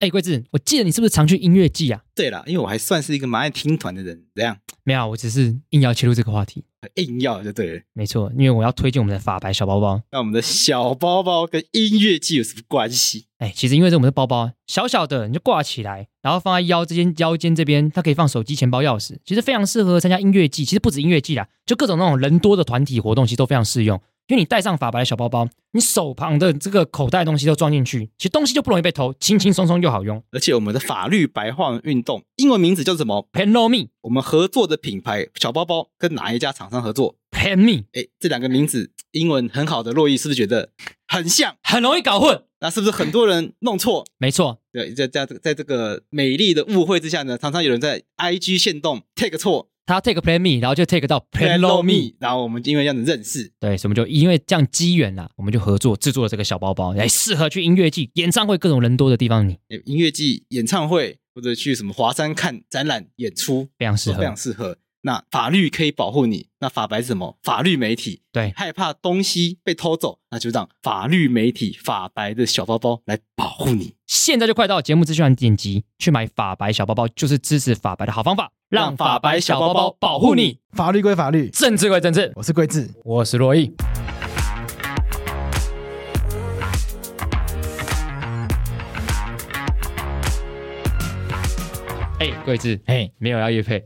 哎，桂智，我记得你是不是常去音乐季啊？对了，因为我还算是一个蛮爱听团的人，怎样？没有，我只是硬要切入这个话题。硬要就对了。没错，因为我要推荐我们的法白小包包。那我们的小包包跟音乐季有什么关系？哎，其实因为这我们的包包小小的，你就挂起来，然后放在腰这间腰间这边，它可以放手机、钱包、钥匙，其实非常适合参加音乐季。其实不止音乐季啦，就各种那种人多的团体活动，其实都非常适用。因为你带上法白的小包包，你手旁的这个口袋东西都装进去，其实东西就不容易被偷，轻轻松松又好用。而且我们的法律白话运动英文名字叫什么 p e n o Me。我们合作的品牌小包包跟哪一家厂商合作 p e n Me。哎，这两个名字英文很好的洛伊是不是觉得很像，很容易搞混？那是不是很多人弄错？没错，对，在在在这个美丽的误会之下呢，常常有人在 IG 线动 take 错。他 take plan me，然后就 take 到 plan low me，然后我们因为这样子认识，对，所以我们就因为这样机缘啦，我们就合作制作了这个小包包，来适合去音乐季、演唱会各种人多的地方。你音乐季、演唱会或者去什么华山看展览、演出，非常适合，非常适合。那法律可以保护你，那法白是什么？法律媒体，对，害怕东西被偷走，那就让法律媒体法白的小包包来保护你。现在就快到节目资讯栏点击去买法白小包包，就是支持法白的好方法，让法白小包包保护你。法律归法律，政治归政治。我是桂智，我是罗毅。哎，桂智，哎，没有要约配，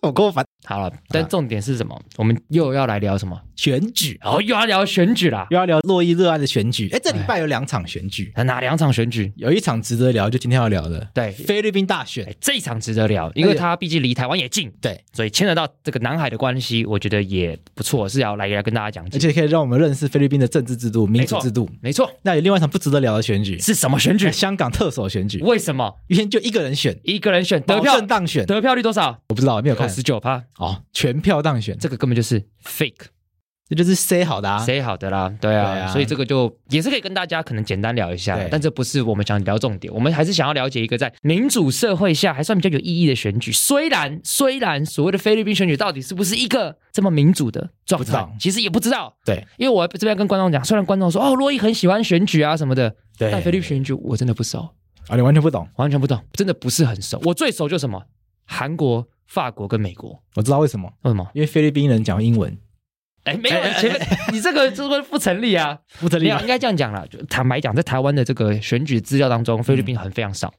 我够烦。好了，但重点是什么？我们又要来聊什么选举？哦，又要聊选举啦，又要聊洛伊热爱的选举。哎，这礼拜有两场选举，哪两场选举？有一场值得聊，就今天要聊的，对，菲律宾大选。这一场值得聊，因为它毕竟离台湾也近，对，所以牵扯到这个南海的关系，我觉得也不错，是要来来跟大家讲，而且可以让我们认识菲律宾的政治制度、民主制度。没错。那有另外一场不值得聊的选举是什么选举？香港特首选举。为什么？因为就一个人选，一个人选得票当选，得票率多少？我不知道，没有看。十九趴。哦，全票。当选，这个根本就是 fake，这就是 say 好的啊，say 好的啦，对啊，所以这个就也是可以跟大家可能简单聊一下，但这不是我们想聊重点，我们还是想要了解一个在民主社会下还算比较有意义的选举。虽然虽然所谓的菲律宾选举到底是不是一个这么民主的状态，其实也不知道。对，因为我这边跟观众讲，虽然观众说哦，洛伊很喜欢选举啊什么的，对，但菲律宾选举我真的不熟。啊，你完全不懂，完全不懂，真的不是很熟。我最熟就什么？韩国。法国跟美国，我知道为什么？为什么？因为菲律宾人讲英文。哎，没有前面你这个就是不成立啊，不成立。应该这样讲了，就坦白讲，在台湾的这个选举资料当中，菲律宾很非常少。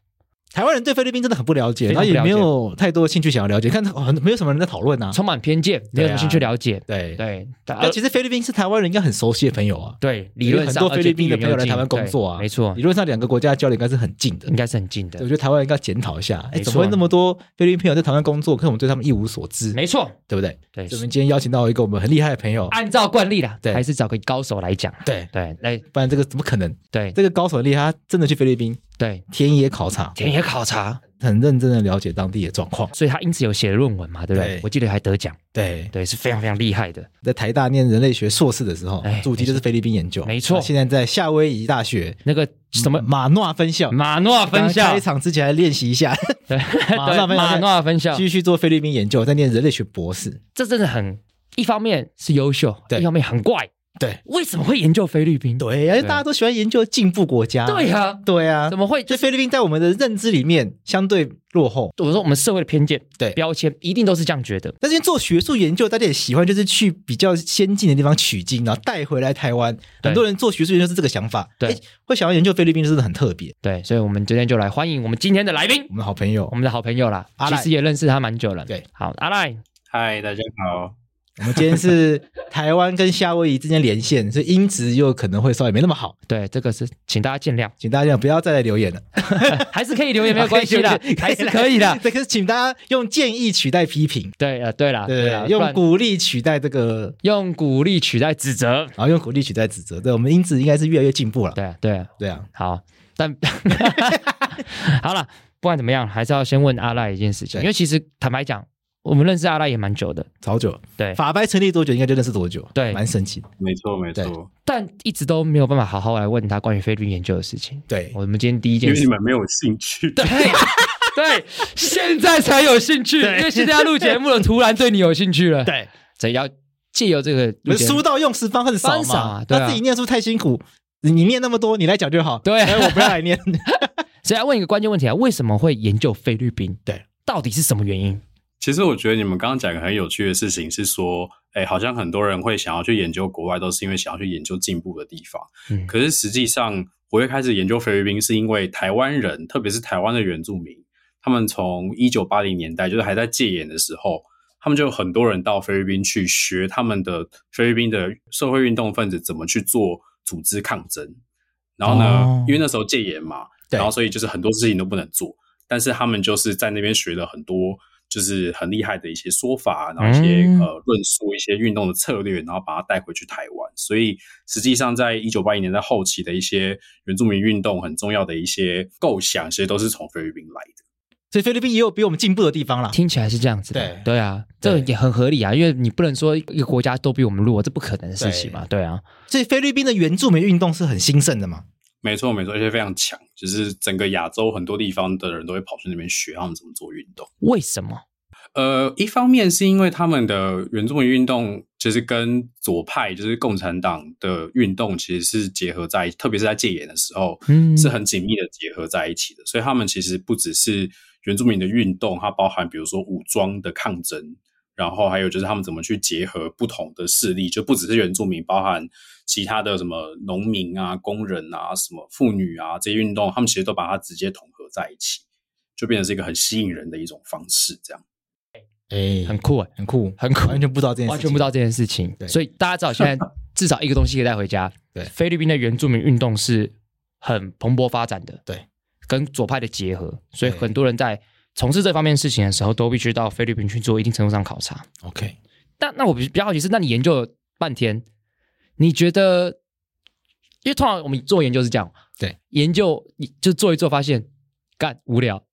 台湾人对菲律宾真的很不了解，然后也没有太多兴趣想要了解，看很没有什么人在讨论啊，充满偏见，没有什么兴趣了解。对对，但其实菲律宾是台湾人应该很熟悉的朋友啊。对，理论上很多菲律宾的朋友来台湾工作啊，没错，理论上两个国家交流应该是很近的，应该是很近的。我觉得台湾应该检讨一下，哎，怎么会那么多菲律宾朋友在台湾工作，可是我们对他们一无所知？没错，对不对？对，我们今天邀请到一个我们很厉害的朋友，按照惯例啦，对，还是找个高手来讲。对对，来，不然这个怎么可能？对，这个高手厉害，他真的去菲律宾，对，田野考察，田野考察。很认真的了解当地的状况，所以他因此有写论文嘛，对不对？我记得还得奖，对。对，是非常非常厉害的。在台大念人类学硕士的时候，主题就是菲律宾研究，没错。现在在夏威夷大学那个什么？马诺分校，马诺分校。开场之前来练习一下，对，马诺分校。继续做菲律宾研究，在念人类学博士，这真的很一方面是优秀，一方面很怪。对，为什么会研究菲律宾？对，因为大家都喜欢研究进步国家。对呀，对呀，怎么会？就菲律宾在我们的认知里面相对落后。我说我们社会的偏见、对标签，一定都是这样觉得。但是做学术研究，大家也喜欢，就是去比较先进的地方取经，然后带回来台湾。很多人做学术研究是这个想法。对，会想要研究菲律宾，真的很特别。对，所以我们今天就来欢迎我们今天的来宾，我们的好朋友，我们的好朋友啦。其实也认识他蛮久了。对，好，阿赖，嗨，大家好。我们今天是 台湾跟夏威夷之间连线，所以音质又可能会稍微没那么好。对，这个是请大家见谅，请大家不要再来留言了，还是可以留言没有关系的，还是可以的。对，可是请大家用建议取代批评。对呃，对了，对了，用鼓励取代这个，用鼓励取代指责，然后用鼓励取代指责。对，我们音质应该是越来越进步了。对对对啊，好，但好了，不管怎么样，还是要先问阿赖一件事情，因为其实坦白讲。我们认识阿拉也蛮久的，超久。对，法白成立多久，应该就认识多久。对，蛮神奇。没错，没错。但一直都没有办法好好来问他关于菲律宾研究的事情。对，我们今天第一件事，因为你们没有兴趣。对，对，现在才有兴趣，因为现在要录节目了，突然对你有兴趣了。对，所以要借由这个，书到用时方恨少嘛。他自己念书太辛苦，你念那么多，你来讲就好。对，我不要来念。所以要问一个关键问题啊，为什么会研究菲律宾？对，到底是什么原因？其实我觉得你们刚刚讲一个很有趣的事情是说，哎，好像很多人会想要去研究国外，都是因为想要去研究进步的地方。嗯可是实际上，我会开始研究菲律宾，是因为台湾人，特别是台湾的原住民，他们从一九八零年代，就是还在戒严的时候，他们就有很多人到菲律宾去学他们的菲律宾的社会运动分子怎么去做组织抗争。然后呢，哦因为那时候戒严嘛，然后所以就是很多事情都不能做，但是他们就是在那边学了很多。就是很厉害的一些说法，然后一些、嗯呃论述一些运动的策略，然后把它带回去台湾。所以实际上，在一九八一年代后期的一些原住民运动很重要的一些构想，其实都是从菲律宾来的。所以菲律宾也有比我们进步的地方啦。听起来是这样子的，对对啊，这也很合理啊，因为你不能说一个国家都比我们弱，这不可能的事情嘛，对啊，所以菲律宾的原住民运动是很兴盛的嘛。没错，没错，而且非常强，就是整个亚洲很多地方的人都会跑去那边学他们怎么做运动。为什么？呃，一方面是因为他们的原住民运动其实跟左派，就是共产党的运动，其实是结合在，特别是在戒严的时候，嗯是很紧密的结合在一起的。所以他们其实不只是原住民的运动，它包含比如说武装的抗争，然后还有就是他们怎么去结合不同的势力，就不只是原住民，包含其他的什么农民啊、工人啊、什么妇女啊这些运动，他们其实都把它直接统合在一起，就变成是一个很吸引人的一种方式，这样。哎，很酷哎，很酷，很酷完全不知道这件事情，完全不知道这件事情，对。所以大家知道现在 至少一个东西可以带回家，对。菲律宾的原住民运动是很蓬勃发展的，对，跟左派的结合，所以很多人在从事这方面事情的时候，都必须到菲律宾去做一定程度上考察。OK。那那我比比较好奇是，那你研究了半天，你觉得？因为通常我们做研究是这样，对，研究你就做一做，发现干无聊，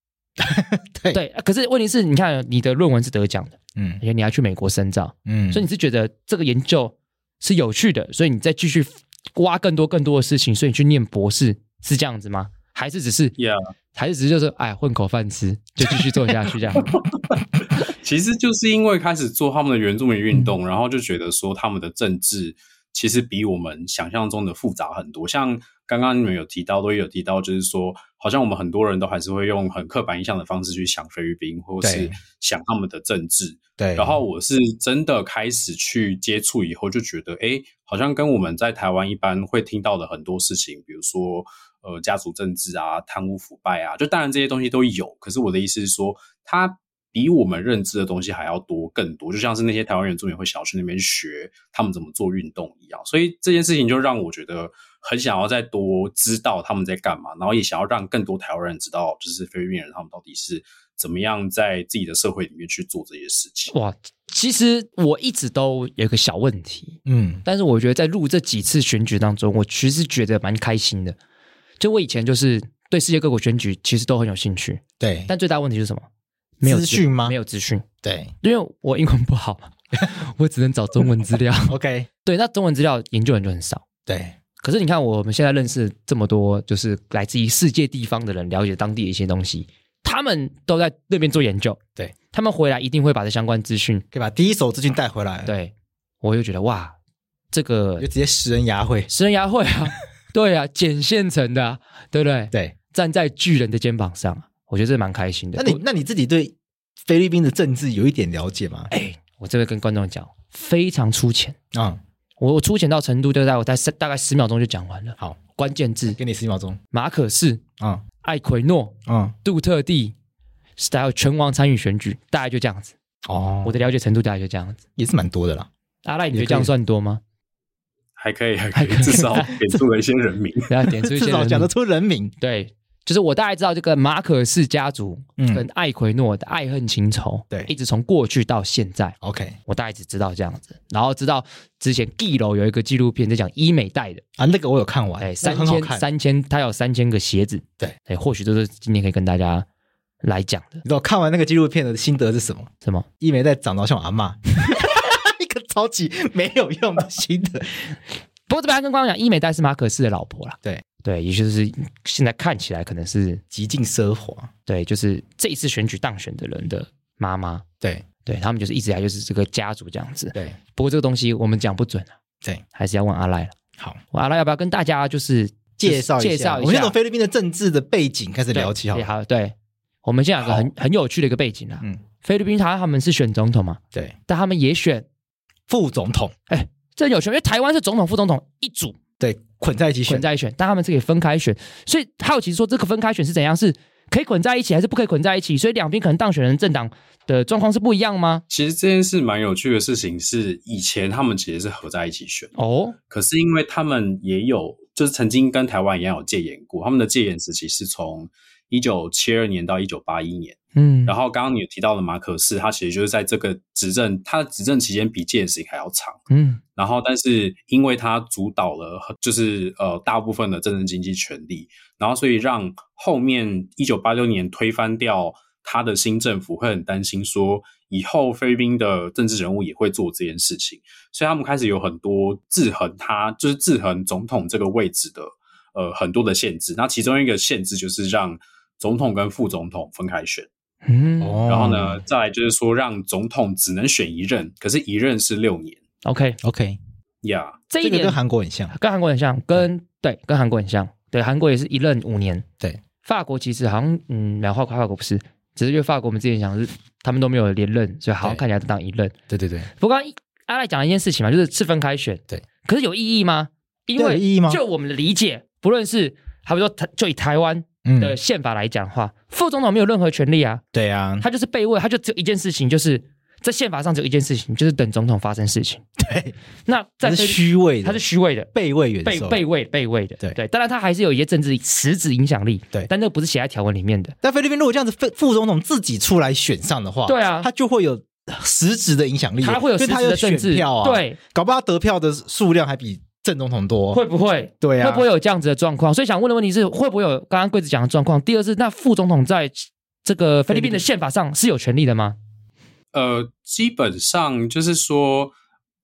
对对。可是问题是，你看你的论文是得奖的，嗯而且你还去美国深造，嗯，所以你是觉得这个研究是有趣的，所以你再继续挖更多更多的事情，所以你去念博士是这样子吗？还是只是 Yeah，还是只是就是哎混口饭吃，就继续做下去这样？其实就是因为开始做他们的原住民运动，然后就觉得说他们的政治其实比我们想象中的复杂很多。像刚刚你们有提到，都有提到，就是说，好像我们很多人都还是会用很刻板印象的方式去想菲律宾，或是想他们的政治。对，然后我是真的开始去接触以后，就觉得，哎，好像跟我们在台湾一般会听到的很多事情，比如说，呃，家族政治啊、贪污腐败啊，就当然这些东西都有。可是我的意思是说，它比我们认知的东西还要多更多，就像是那些台湾原住民会想要去那边学他们怎么做运动一样。所以这件事情就让我觉得很想要再多知道他们在干嘛，然后也想要让更多台湾人知道，就是菲律宾人他们到底是怎么样在自己的社会里面去做这些事情。哇，其实我一直都有个小问题，嗯但是我觉得在录这几次选举当中，我其实觉得蛮开心的。就我以前就是对世界各国选举其实都很有兴趣，对但最大问题是什么？没有资讯吗没有资讯，对因为我英文不好嘛，我只能找中文资料。OK，对，那中文资料研究人就很少。对可是你看，我们现在认识这么多，就是来自于世界地方的人，了解当地的一些东西，他们都在那边做研究。对，他们回来一定会把这相关资讯，可以把第一手资讯带回来，，对我就觉得哇，这个就直接食人牙会，食人牙会啊，对啊，捡现成的、啊，对不对？对。站在巨人的肩膀上，我觉得这蛮开心的。那你那你自己对菲律宾的政治有一点了解吗？哎，我这个跟观众讲，非常粗浅。啊，我我粗浅到程度，就在我在大概十秒钟就讲完了。好，关键字：给你十秒钟，马可仕、啊艾奎诺、嗯，杜特地，还有拳王参与选举，大概就这样子。哦，我的了解程度大概就这样子。也是蛮多的啦，阿赖，你觉得这样算多吗？还可以，还可以，至少点出了一些人名。然后点出一些 讲得出人名，对，就是我大概知道这个马可仕家族嗯跟艾奎诺的爱恨情仇，对一直从过去到现在，OK 我大概只知道这样子。然后知道之前地楼有一个纪录片在讲医美代的，啊，那个我有看完，哎，三千三千，他有三千个鞋子，对，哎，或许都是今天可以跟大家来讲的。你知道看完那个纪录片的心得是什么？什么？一枚在长得像我阿嬷，一个超级没有用的心得，不过这边还跟观众讲，伊美黛是马可斯的老婆啦。对。对，也就是现在看起来可能是极尽奢华，对，就是这一次选举当选的人的妈妈。对。对他们就是一直以来就是这个家族这样子。对。不过这个东西我们讲不准啊，对，还是要问阿赖了。好，我阿赖要不要跟大家就是介绍一下，介绍一下。我们先从菲律宾的政治的背景开始聊起好了。好，对，我们现在有个很很有趣的一个背景啊。嗯，菲律宾他他们是选总统嘛，对，但他们也选，副总统哎这很有趣，因为台湾是总统副总统一组对捆在一起选混，在一起选，但他们是可以分开选，所以好奇说这个分开选是怎样？是可以捆在一起，还是不可以捆在一起？所以两边可能当选人政党的状况是不一样吗？其实这件事蛮有趣的事情是，以前他们其实是合在一起选，哦，可是因为他们也有，就是曾经跟台湾一样有戒严过，他们的戒严时期是从一九七二年到一九八一年。嗯，然后刚刚你有提到的马可斯，他其实就是在这个执政，他的执政期间比戒严时期还要长。嗯然后，但是因为他主导了，就是呃大部分的政治经济权利，然后所以让后面一九八六年推翻掉他的新政府会很担心说，以后菲律宾的政治人物也会做这件事情，所以他们开始有很多制衡他，就是制衡总统这个位置的呃很多的限制。那其中一个限制就是让总统跟副总统分开选，嗯。哦然后呢，再来就是说让总统只能选一任，可是一任是六年，OK，，OK，呀。这一点这个跟韩国很像，跟韩国很像，跟对跟韩国很像，对韩国也是一任五年，对，法国其实好像嗯，没有法国法国不是，只是因为法国我们之前讲是他们都没有连任，所以好像看起来都当一任。对。对对，不过刚刚阿赖讲了一件事情嘛，就是是分开选，对，可是有意义吗？因为有意义吗？就我们的理解，不论是好比说台就以台湾的嗯，宪法来讲的话，副总统没有任何权利啊，对啊，他就是被位，他就只有一件事情，就是在宪法上只有一件事情，就是等总统发生事情。对，那在他是虚位的，他是虚位的，备位元首，被被位被位的，对。对，当然他还是有一些政治实质影响力，对。但那不是写在条文里面的，但菲律宾如果这样子，副副总统自己出来选上的话，对啊。他就会有实质的影响力，他会有实质的政治选票啊，，对，搞不好他得票的数量还比正总统多，会不会？对啊，会不会有这样子的状况？所以想问的问题是，会不会有刚刚贵子讲的状况？第二是，那副总统在这个菲律宾的宪法上是有权利的吗？呃，基本上就是说，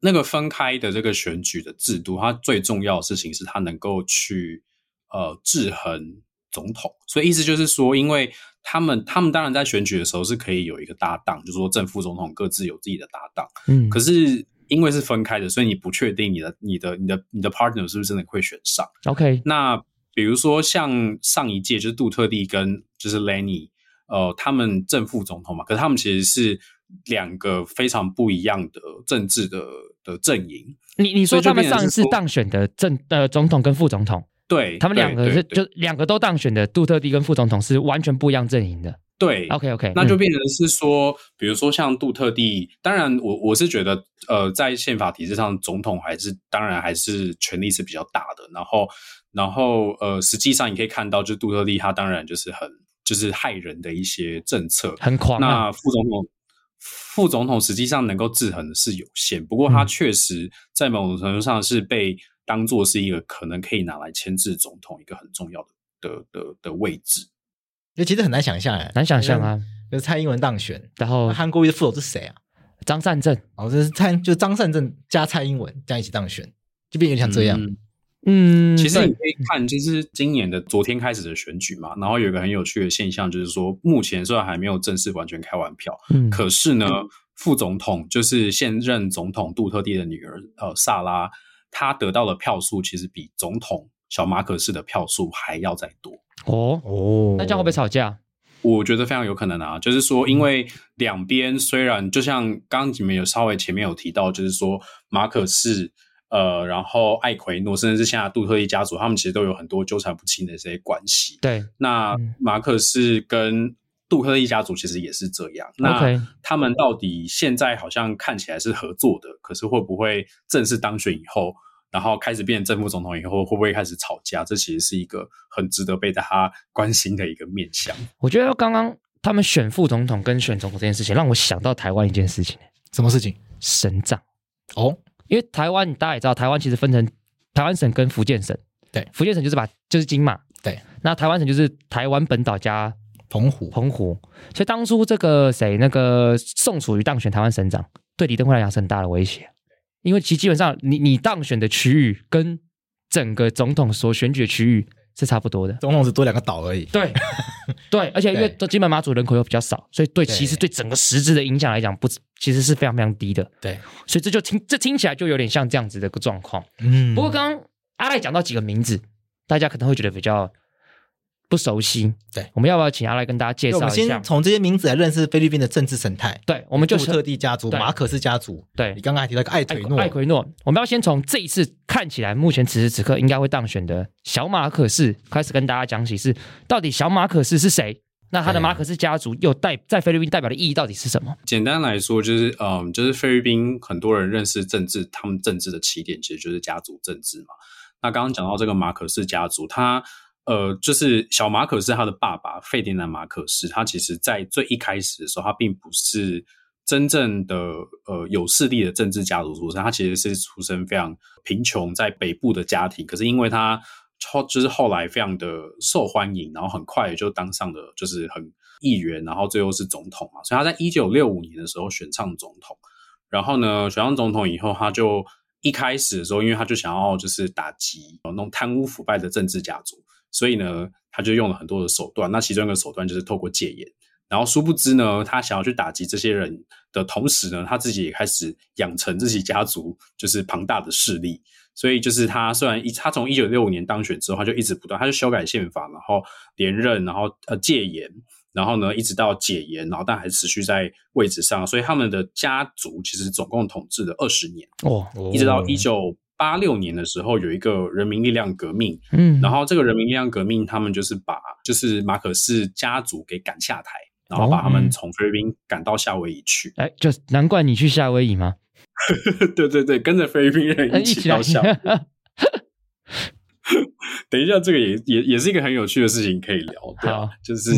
那个分开的这个选举的制度，它最重要的事情是它能够去呃制衡总统。所以意思就是说，因为他们他们当然在选举的时候是可以有一个搭档，就是说正副总统各自有自己的搭档。嗯，可是因为是分开的，所以你不确定你的你的你的你的 partner 是不是真的会选上。OK，那比如说像上一届就是杜特地跟就是 Lenny，呃，他们正副总统嘛，可是他们其实是两个非常不一样的政治的的阵营。你你说他们上一次当选的正呃总统跟副总统，对他们两个是就两个都当选的杜特地跟副总统是完全不一样阵营的。对 OK OK，那就变成是说，比如说像杜特地，当然我我是觉得，呃，在宪法体制上，总统还是当然还是权力是比较大的。然后，然后呃，实际上你可以看到，就是杜特地他当然就是很就是害人的一些政策。很狂啊，那副总统副总统实际上能够制衡的是有限，不过他嗯确实在某种程度上是被当做是一个可能可以拿来牵制总统一个很重要的的的的位置。因为其实很难想象哎，难想象啊。就是蔡英文当选，然后那韩国瑜的副手是谁啊？张善政，哦，这是蔡，就张善政加蔡英文这样一起当选，就变有点像这样。嗯嗯，其实你可以看，就是今年的昨天开始的选举嘛，然后有一个很有趣的现象，就是说目前虽然还没有正式完全开完票，嗯可是呢，副总统就是现任总统杜特地的女儿呃萨拉，她得到的票数其实比总统小马可斯的票数还要再多。哦，哦，那这样会不会吵架？我觉得非常有可能啊，就是说，因为两边虽然就像刚刚你们有稍微前面有提到，就是说马可士呃，然后艾奎诺，甚至是现在杜特地家族，他们其实都有很多纠缠不清的这些关系。对那嗯马可士跟杜特地家族其实也是这样。那他们到底现在好像看起来是合作的，可是会不会正式当选以后，然后开始变成正副总统以后，会不会开始吵架？这其实是一个很值得被大家关心的一个面向。我觉得刚刚他们选副总统跟选总统这件事情，让我想到台湾一件事情，什么事情？省长。哦，因为台湾大家也知道，台湾其实分成台湾省跟福建省。对福建省就是把就是金马。对，那台湾省就是台湾本岛加澎湖，澎湖。所以当初这个谁那个宋楚瑜当选台湾省长，对李登辉来讲是很大的威胁，因为其基本上你你当选的区域跟整个总统所选举的区域是差不多的。总统只多两个岛而已。对，对，而且因为对金门马祖人口又比较少，所以对对其实对整个实质的影响来讲，不其实是非常非常低的。对，所以这就听这听起来就有点像这样子的一个状况。嗯不过刚刚阿赖讲到几个名字，大家可能会觉得比较不熟悉。对，我们要不要请他来跟大家介绍一下先？从这些名字来认识菲律宾的政治生态。对，我们就杜特地家族、对马可斯家族，对你刚刚还提到一个艾艾奎诺，艾奎诺，我们要先从这一次看起来目前此时此刻应该会当选的小马可斯开始跟大家讲起是，到底小马可斯是谁？那他的对马可斯家族又代在菲律宾代表的意义到底是什么？简单来说，就是嗯，就是菲律宾很多人认识政治，他们政治的起点其实就是家族政治嘛。那刚刚讲到这个马可斯家族，他呃，就是小马可是他的爸爸费迪南马可士，他其实在最一开始的时候，他并不是真正的呃有势力的政治家族出身，他其实是出身非常贫穷，在北部的家庭。可是因为他后就是后来非常的受欢迎，然后很快就当上了就是很议员，然后最后是总统嘛，所以他在一九六五年的时候选上总统。然后呢，选上总统以后，他就一开始的时候，因为他就想要就是打击呃那种贪污腐败的政治家族，所以呢，他就用了很多的手段。那其中一个手段就是透过戒严。然后殊不知呢，他想要去打击这些人的同时呢，他自己也开始养成自己家族就是庞大的势力。所以就是他虽然一他从一九六五年当选之后，他就一直不断，他就修改宪法，然后连任，然后呃戒严，然后呢一直到解严，然后但还持续在位置上。所以他们的家族其实总共统治了二十年，哦，哦一直到一九八六年的时候，有一个人民力量革命，嗯，然后这个人民力量革命，他们就是把就是马可士家族给赶下台，然后把他哦们从菲律宾赶到夏威夷去。哎，就难怪你去夏威夷吗？对对对，跟着菲律宾人呃一起到夏威夷。等一下，这个也也也是一个很有趣的事情可以聊，对啊好，就是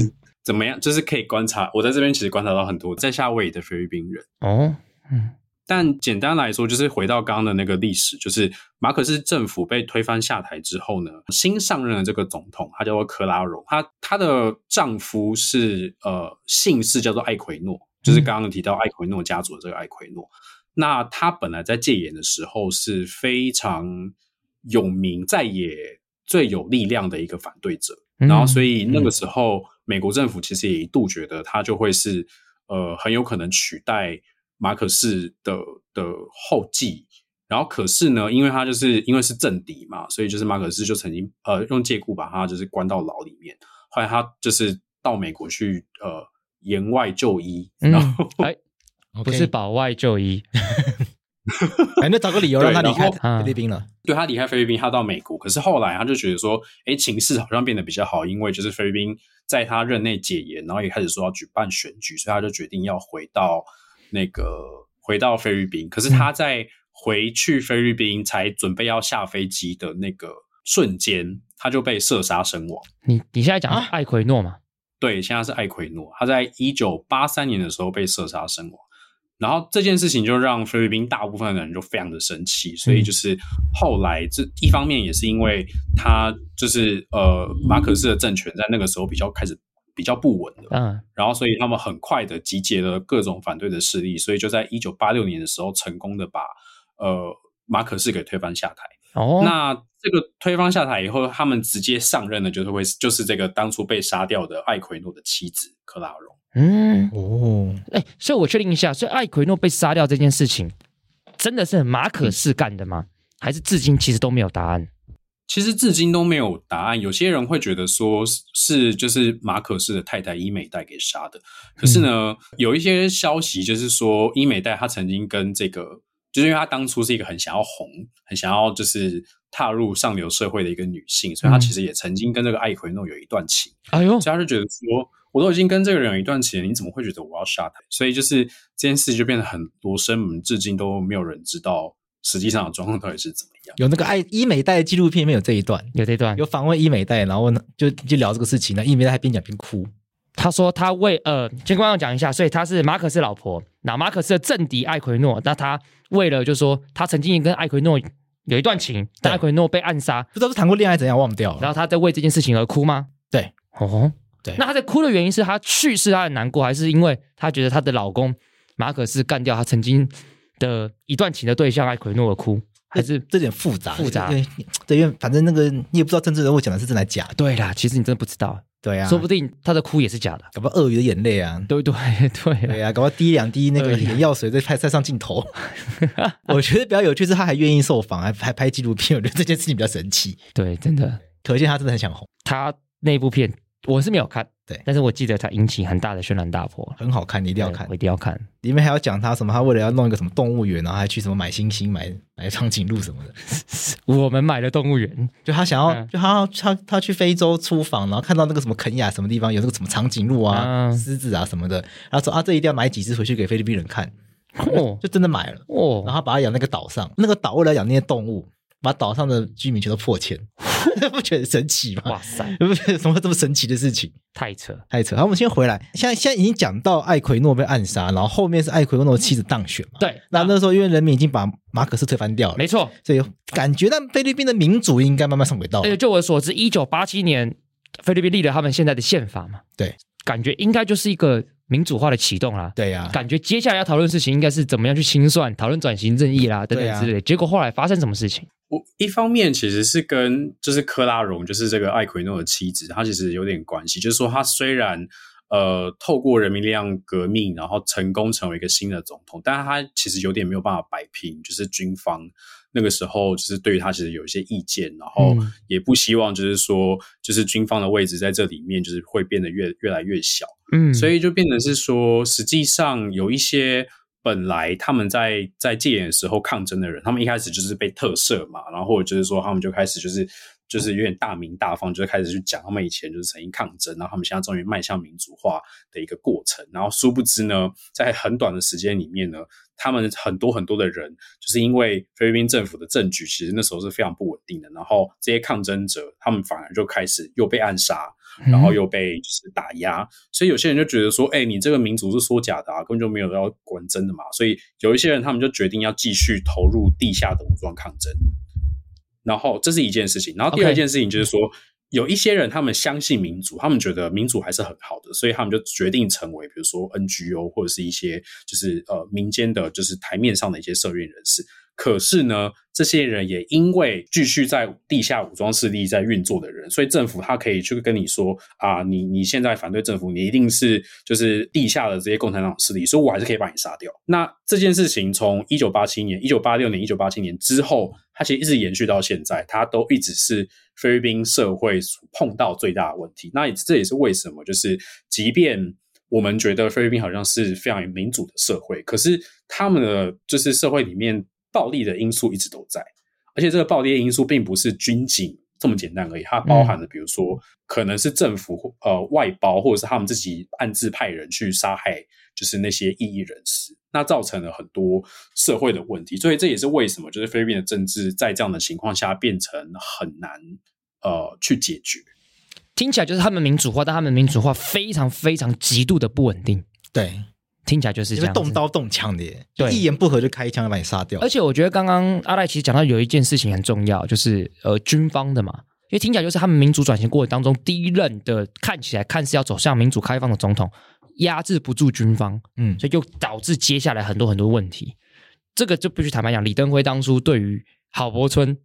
怎么样，就是可以观察。我在这边其实观察到很多在夏威夷的菲律宾人。哦，嗯，但简单来说，就是回到刚刚的那个历史，就是马可斯政府被推翻下台之后呢，新上任的这个总统，他叫做克拉荣，她她的丈夫是呃姓氏叫做艾奎诺，就是刚刚提到艾奎诺家族的这个艾奎诺。那他本来在戒严的时候是非常有名，在野最有力量的一个反对者，嗯。然后所以那个时候，美国政府其实也一度觉得他就会是呃很有可能取代马可士的的后继。然后可是呢，因为他就是因为是政敌嘛，所以就是马可士就曾经呃用借故把他就是关到牢里面。后来他就是到美国去呃延外就医，嗯然后、哎，不是保外就医，哎，那找个理由 让他离开菲律宾了。对他离开菲律宾，他到美国，可是后来他就觉得说，哎，情势好像变得比较好，因为就是菲律宾在他任内解严，然后也开始说要举办选举，所以他就决定要回到那个回到菲律宾。可是他在回去菲律宾才准备要下飞机的那个瞬间，他就被射杀身亡。你你现在讲啊艾奎诺嘛？对，现在是艾奎诺，他在一九八三年的时候被射杀身亡。然后这件事情就让菲律宾大部分的人就非常的生气，所以就是后来这一方面也是因为他就是呃马可斯的政权在那个时候比较开始比较不稳的，嗯，然后所以他们很快的集结了各种反对的势力，所以就在一九八六年的时候成功的把呃马可斯给推翻下台。哦，那这个推翻下台以后，他们直接上任的就是会就是这个当初被杀掉的艾奎诺的妻子克拉荣。嗯，哦，哎，所以我确定一下，所以艾奎诺被杀掉这件事情，真的是马可士干的吗？还是至今其实都没有答案？其实至今都没有答案。有些人会觉得说是是就是马可士的太太伊美代给杀的，可是呢，有一些消息就是说伊美代她曾经跟这个，就是因为她当初是一个很想要红、很想要就是踏入上流社会的一个女性，所以她其实也曾经跟这个艾奎诺有一段情。哎呦，所以他就觉得说，我都已经跟这个人有一段情，你怎么会觉得我要杀他？所以就是这件事就变得很罗生门，至今都没有人知道实际上的状况到底是怎么样。有那个爱医美代纪录片里面有这一段，有这一段有，访问医美代，然后呢就就聊这个事情，那医美代还边讲边哭。他说他为呃，先跟观众讲一下，所以他是马可斯老婆，那马可斯的政敌艾奎诺，那他为了就说他曾经跟艾奎诺有一段情，但艾奎诺被暗杀，不知道是谈过恋爱怎样忘掉了。然后他在为这件事情而哭吗？对，哦，对那他在哭的原因是他去世，他很难过，还是因为他觉得他的老公马可斯干掉他曾经的一段情的对象艾奎诺而哭？还是这点复杂，复杂因为对，因为反正那个你也不知道政治人物讲的是真的假的，对啦，其实你真的不知道，对啊，说不定他的哭也是假的。搞不好鳄鱼的眼泪啊，对对对对啊，搞不好滴两滴那个眼药水在拍在上镜头。我觉得比较有趣是他还愿意受访，还还拍纪录片，我觉得这件事情比较神奇。对，真的可见他真的很想红，他那部片我是没有看，对。但是我记得他引起很大的轩然大波，很好看，你一一定要看。我。一定要看。里面还要讲他什么，他为了要弄一个什么动物园，然后还去什么买星星、买买长颈鹿什么的。我们买了动物园，就他想要，嗯。就他要他他去非洲出访，然后看到那个什么肯亚什么地方有那个什么长颈鹿啊、嗯。狮子啊什么的，然后说啊，这一定要买几只回去给菲律宾人看，哦。就真的买了。哦。然后把它养那个岛上，那个岛为了养那些动物，把岛上的居民全都破千，不觉得神奇吗？哇塞，不觉得什么这么神奇的事情？太扯！太扯！好，我们先回来，现在现在已经讲到艾奎诺被暗杀，然后后面是艾奎诺的妻子当选嘛？对，那那时候因为人民已经把马可斯推翻掉了，没错。所以感觉那菲律宾的民主应该慢慢上轨道了。而且就我所知，一九八七年菲律宾立了他们现在的宪法嘛，对，感觉应该就是一个民主化的启动啦。对呀、感觉接下来要讨论的事情应该是怎么样去清算、讨论转型正义啦等等之类的。结果后来发生什么事情？我一方面其实是跟就是科拉荣，就是这个艾奎诺的妻子，她其实有点关系。就是说，她虽然呃透过人民力量革命，然后成功成为一个新的总统，但是她其实有点没有办法摆平，就是军方那个时候就是对于她其实有一些意见，然后嗯也不希望就是说就是军方的位置在这里面就是会变得越越来越小。嗯，所以就变成是说，实际上有一些本来他们在在戒严的时候抗争的人，他们一开始就是被特赦嘛，然后或者就是说他们就开始就是就是有点大名大放，就是开始去讲他们以前就是曾经抗争，然后他们现在终于迈向民主化的一个过程，然后殊不知呢，在很短的时间里面呢，他们很多很多的人，就是因为菲律宾政府的政局其实那时候是非常不稳定的，然后这些抗争者他们反而就开始又被暗杀，然后又被就是打压，所以有些人就觉得说，哎、你这个民主是说假的啊，根本就没有要管真的嘛。所以有一些人他们就决定要继续投入地下的武装抗争。然后这是一件事情，然后第二件事情就是说有一些人他们相信民主，他们觉得民主还是很好的，所以他们就决定成为比如说 NGO 或者是一些就是呃民间的，就是台面上的一些社运人士。可是呢，这些人也因为继续在地下武装势力在运作的人，所以政府他可以去跟你说啊，你你现在反对政府，你一定是就是地下的这些共产党势力，所以我还是可以把你杀掉。那这件事情从一九八七年、一九八六年、一九八七年之后，它其实一直延续到现在，它都一直是菲律宾社会碰到最大的问题。那这也是为什么，就是即便我们觉得菲律宾好像是非常民主的社会，可是他们的就是社会里面暴力的因素一直都在，而且这个暴力的因素并不是军警这么简单而已，它包含了比如说可能是政府呃外包，或者是他们自己暗自派人去杀害，就是那些异议人士，那造成了很多社会的问题，所以这也是为什么就是菲律宾的政治在这样的情况下变成很难呃去解决。听起来就是他们民主化，但他们民主化非常非常极度的不稳定，对，听起来就是因这样子。为动刀动枪的耶，对一言不合就开一枪就把你杀掉而。且我觉得刚刚阿赖其实讲到有一件事情很重要，就是呃军方的嘛，因为听起来就是他们民主转型过程当中第一任的看起来看似要走向民主开放的总统，压制不住军方，嗯，所以就导致接下来很多很多问题。这个就必须坦白讲，李登辉当初对于郝柏村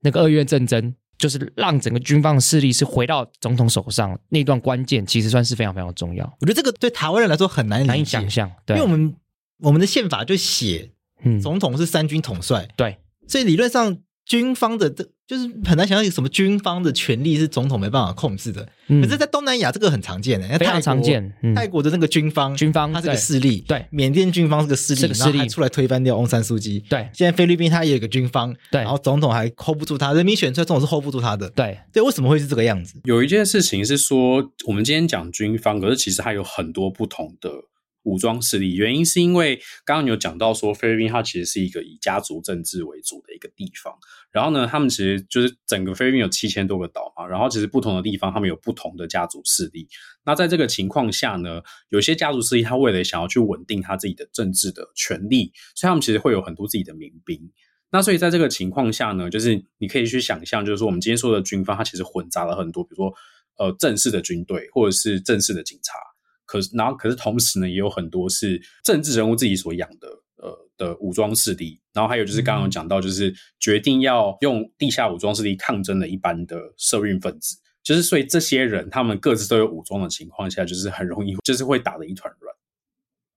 那个二院战争，就是让整个军方的势力是回到总统手上那段关键，其实算是非常非常重要，我觉得这个对台湾人来说很难难以，想象。对，因为我们我们的宪法就写嗯，总统是三军统帅，对。所以理论上军方的这就是很难想象有什么军方的权力是总统没办法控制的。嗯可是，在东南亚这个很常见的，非常常见。嗯，泰国的那个军方，军方它是个势力，对缅甸军方是个势力，是个势力然后还出来推翻掉翁山苏姬。对现在菲律宾它也有个军方，对然后总统还 hold 不住他，人民选出来总统是 hold 不住他的。对，对，为什么会是这个样子？有一件事情是说，我们今天讲军方，可是其实它有很多不同的武装势力。原因是因为刚刚你有讲到说，菲律宾它其实是一个以家族政治为主的一个地方。然后呢，他们其实就是整个菲律宾有七千多个岛嘛，然后其实不同的地方他们有不同的家族势力。那在这个情况下呢，有些家族势力他为了想要去稳定他自己的政治的权利，所以他们其实会有很多自己的民兵。那所以在这个情况下呢，就是你可以去想象，就是说我们今天说的军方，它其实混杂了很多，比如说呃正式的军队或者是正式的警察，可是然后可是同时呢，也有很多是政治人物自己所养的呃的武装势力，然后还有就是刚刚有讲到，就是决定要用地下武装势力抗争的一般的社运分子。就是所以这些人他们各自都有武装的情况下，就是很容易就是会打得一团乱。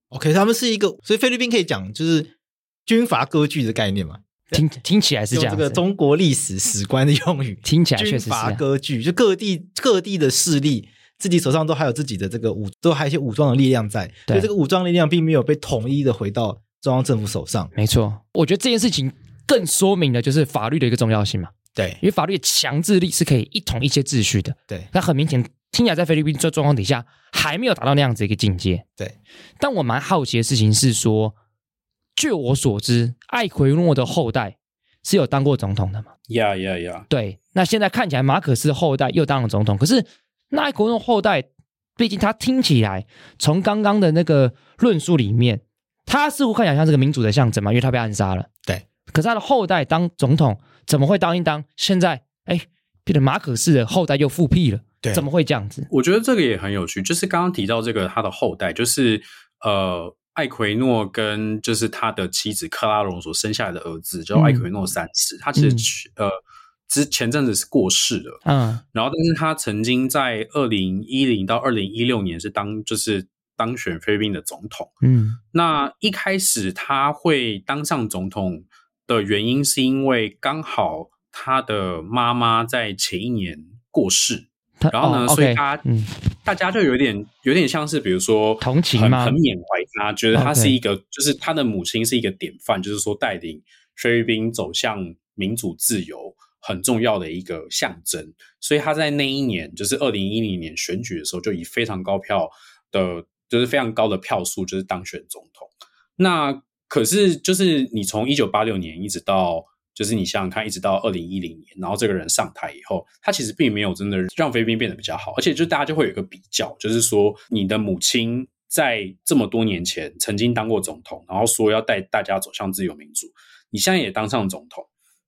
OK，他们是一个，所以菲律宾可以讲就是军阀割据的概念嘛。听听起来是这用这个，中国历史史观的用语，听起来确实是军阀啊割据，就各地各地的势力。自己手上都还有自己的这个武，都还有一些武装的力量在，所对以这个武装力量并没有被统一的回到中央政府手上。没错。我觉得这件事情更说明了就是法律的一个重要性嘛，对因为法律的强制力是可以一统一些秩序的。对那很明显，听起来在菲律宾这状况底下还没有达到那样子一个境界。对，但我蛮好奇的事情是说，据我所知，艾奎诺的后代是有当过总统的嘛？呀呀呀！对，那现在看起来马可斯后代又当了总统，可是那艾奎诺后代，毕竟他听起来从刚刚的那个论述里面，他似乎看起来像是个民主的象征嘛，因为他被暗杀了。对，可是他的后代当总统，怎么会当一当？现在哎，变成马可斯的后代又复辟了，对怎么会这样子？我觉得这个也很有趣，就是刚刚提到这个他的后代，就是呃，艾奎诺跟就是他的妻子克拉隆所生下来的儿子叫嗯艾奎诺三世，他其实、呃之前阵子是过世了，嗯。然后但是他曾经在二零一零到二零一六年是当就是当选菲律宾的总统。嗯。那一开始他会当上总统的原因，是因为刚好他的妈妈在前一年过世，然后呢，哦所以他、嗯。大家就有点有点像是，比如说同情吗？很很缅怀他，觉得他是一个就是他的母亲是一个典范，就是说带领菲律宾走向民主自由很重要的一个象征。所以他在那一年，就是二零一零年选举的时候，就以非常高票的，就是非常高的票数，就是当选总统。那可是就是你从一九八六年一直到，就是你想想看，一直到二零一零年，然后这个人上台以后，他其实并没有真的让菲律宾变得比较好，而且就大家就会有一个比较，就是说你的母亲在这么多年前曾经当过总统，然后说要带大家走向自由民主，你现在也当上总统，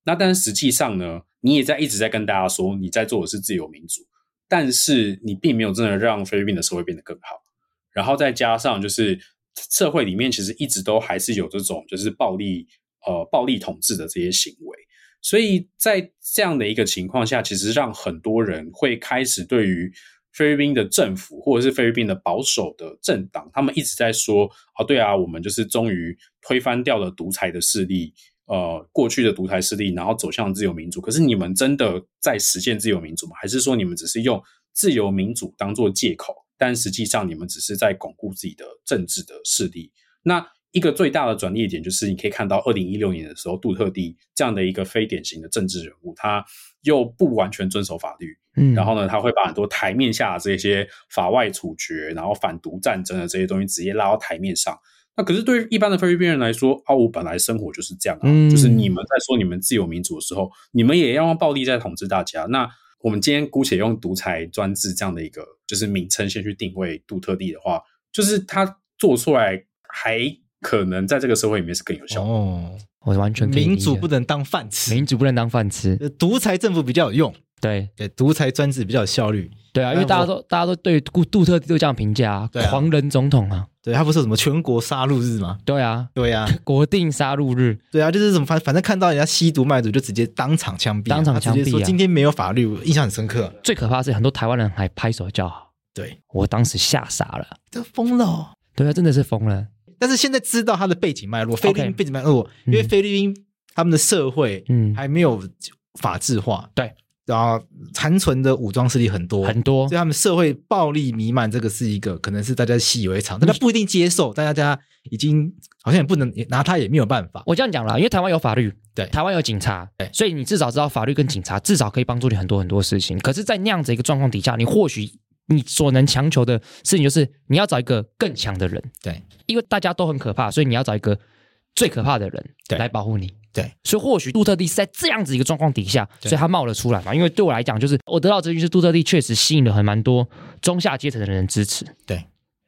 那但是实际上呢，你也在一直在跟大家说你在做的是自由民主，但是你并没有真的让菲律宾的社会变得更好。然后再加上就是社会里面其实一直都还是有这种就是暴力呃暴力统治的这些行为，所以在这样的一个情况下，其实让很多人会开始对于菲律宾的政府或者是菲律宾的保守的政党，他们一直在说啊，对啊，我们就是终于推翻掉了独裁的势力。呃，过去的独裁势力，然后走向自由民主。可是你们真的在实现自由民主吗？还是说你们只是用自由民主当做借口？但实际上你们只是在巩固自己的政治的势力。那一个最大的转捩点就是，你可以看到二零一六年的时候，杜特地这样的一个非典型的政治人物，他又不完全遵守法律，嗯，然后呢，他会把很多台面下的这些法外处决，然后反独战争的这些东西直接拉到台面上。那可是对于一般的菲律宾人来说，啊，我本来生活就是这样啊，嗯就是你们在说你们自由民主的时候，你们也要用暴力在统治大家。那我们今天姑且用独裁专制这样的一个就是名称先去定位杜特地的话，就是他做出来还可能在这个社会里面是更有效的。哦，我完全可以民主不能当饭吃，民主不能当饭吃，呃独裁政府比较有用，对。对，独裁专制比较有效率。对啊，因为大家都大家都对杜杜特地都这样评价啊，对啊。狂人总统啊，对他不是有什么全国杀戮日吗？对啊，对啊、国定杀戮日，对啊，就是什么反反正看到人家吸毒卖毒就直接当场枪毙啊，当场枪毙啊。他直接说今天没有法律，我印象很深刻。最可怕的是很多台湾人还拍手叫好，对，我当时吓傻了，这疯了、哦。对啊，真的是疯了，但是现在知道他的背景脉络，菲律宾背景脉络，因为嗯。菲律宾他们的社会嗯。还没有法制化，对，然后残存的武装势力很多，很多所以他们社会暴力弥漫，这个是一个可能是大家习以为常，大家不一定接受，但大家已经好像也不能也拿他也没有办法。我这样讲了，因为台湾有法律，对台湾有警察，对所以你至少知道法律跟警察至少可以帮助你很多很多事情。可是，在那样子一个状况底下，你或许你所能强求的事情就是你要找一个更强的人，对，因为大家都很可怕，所以你要找一个最可怕的人对来保护你。对，所以或许杜特地是在这样子一个状况底下，所以他冒了出来嘛。因为对我来讲，就是我得到资讯是杜特地确实吸引了很蛮多中下阶层的人支持。对，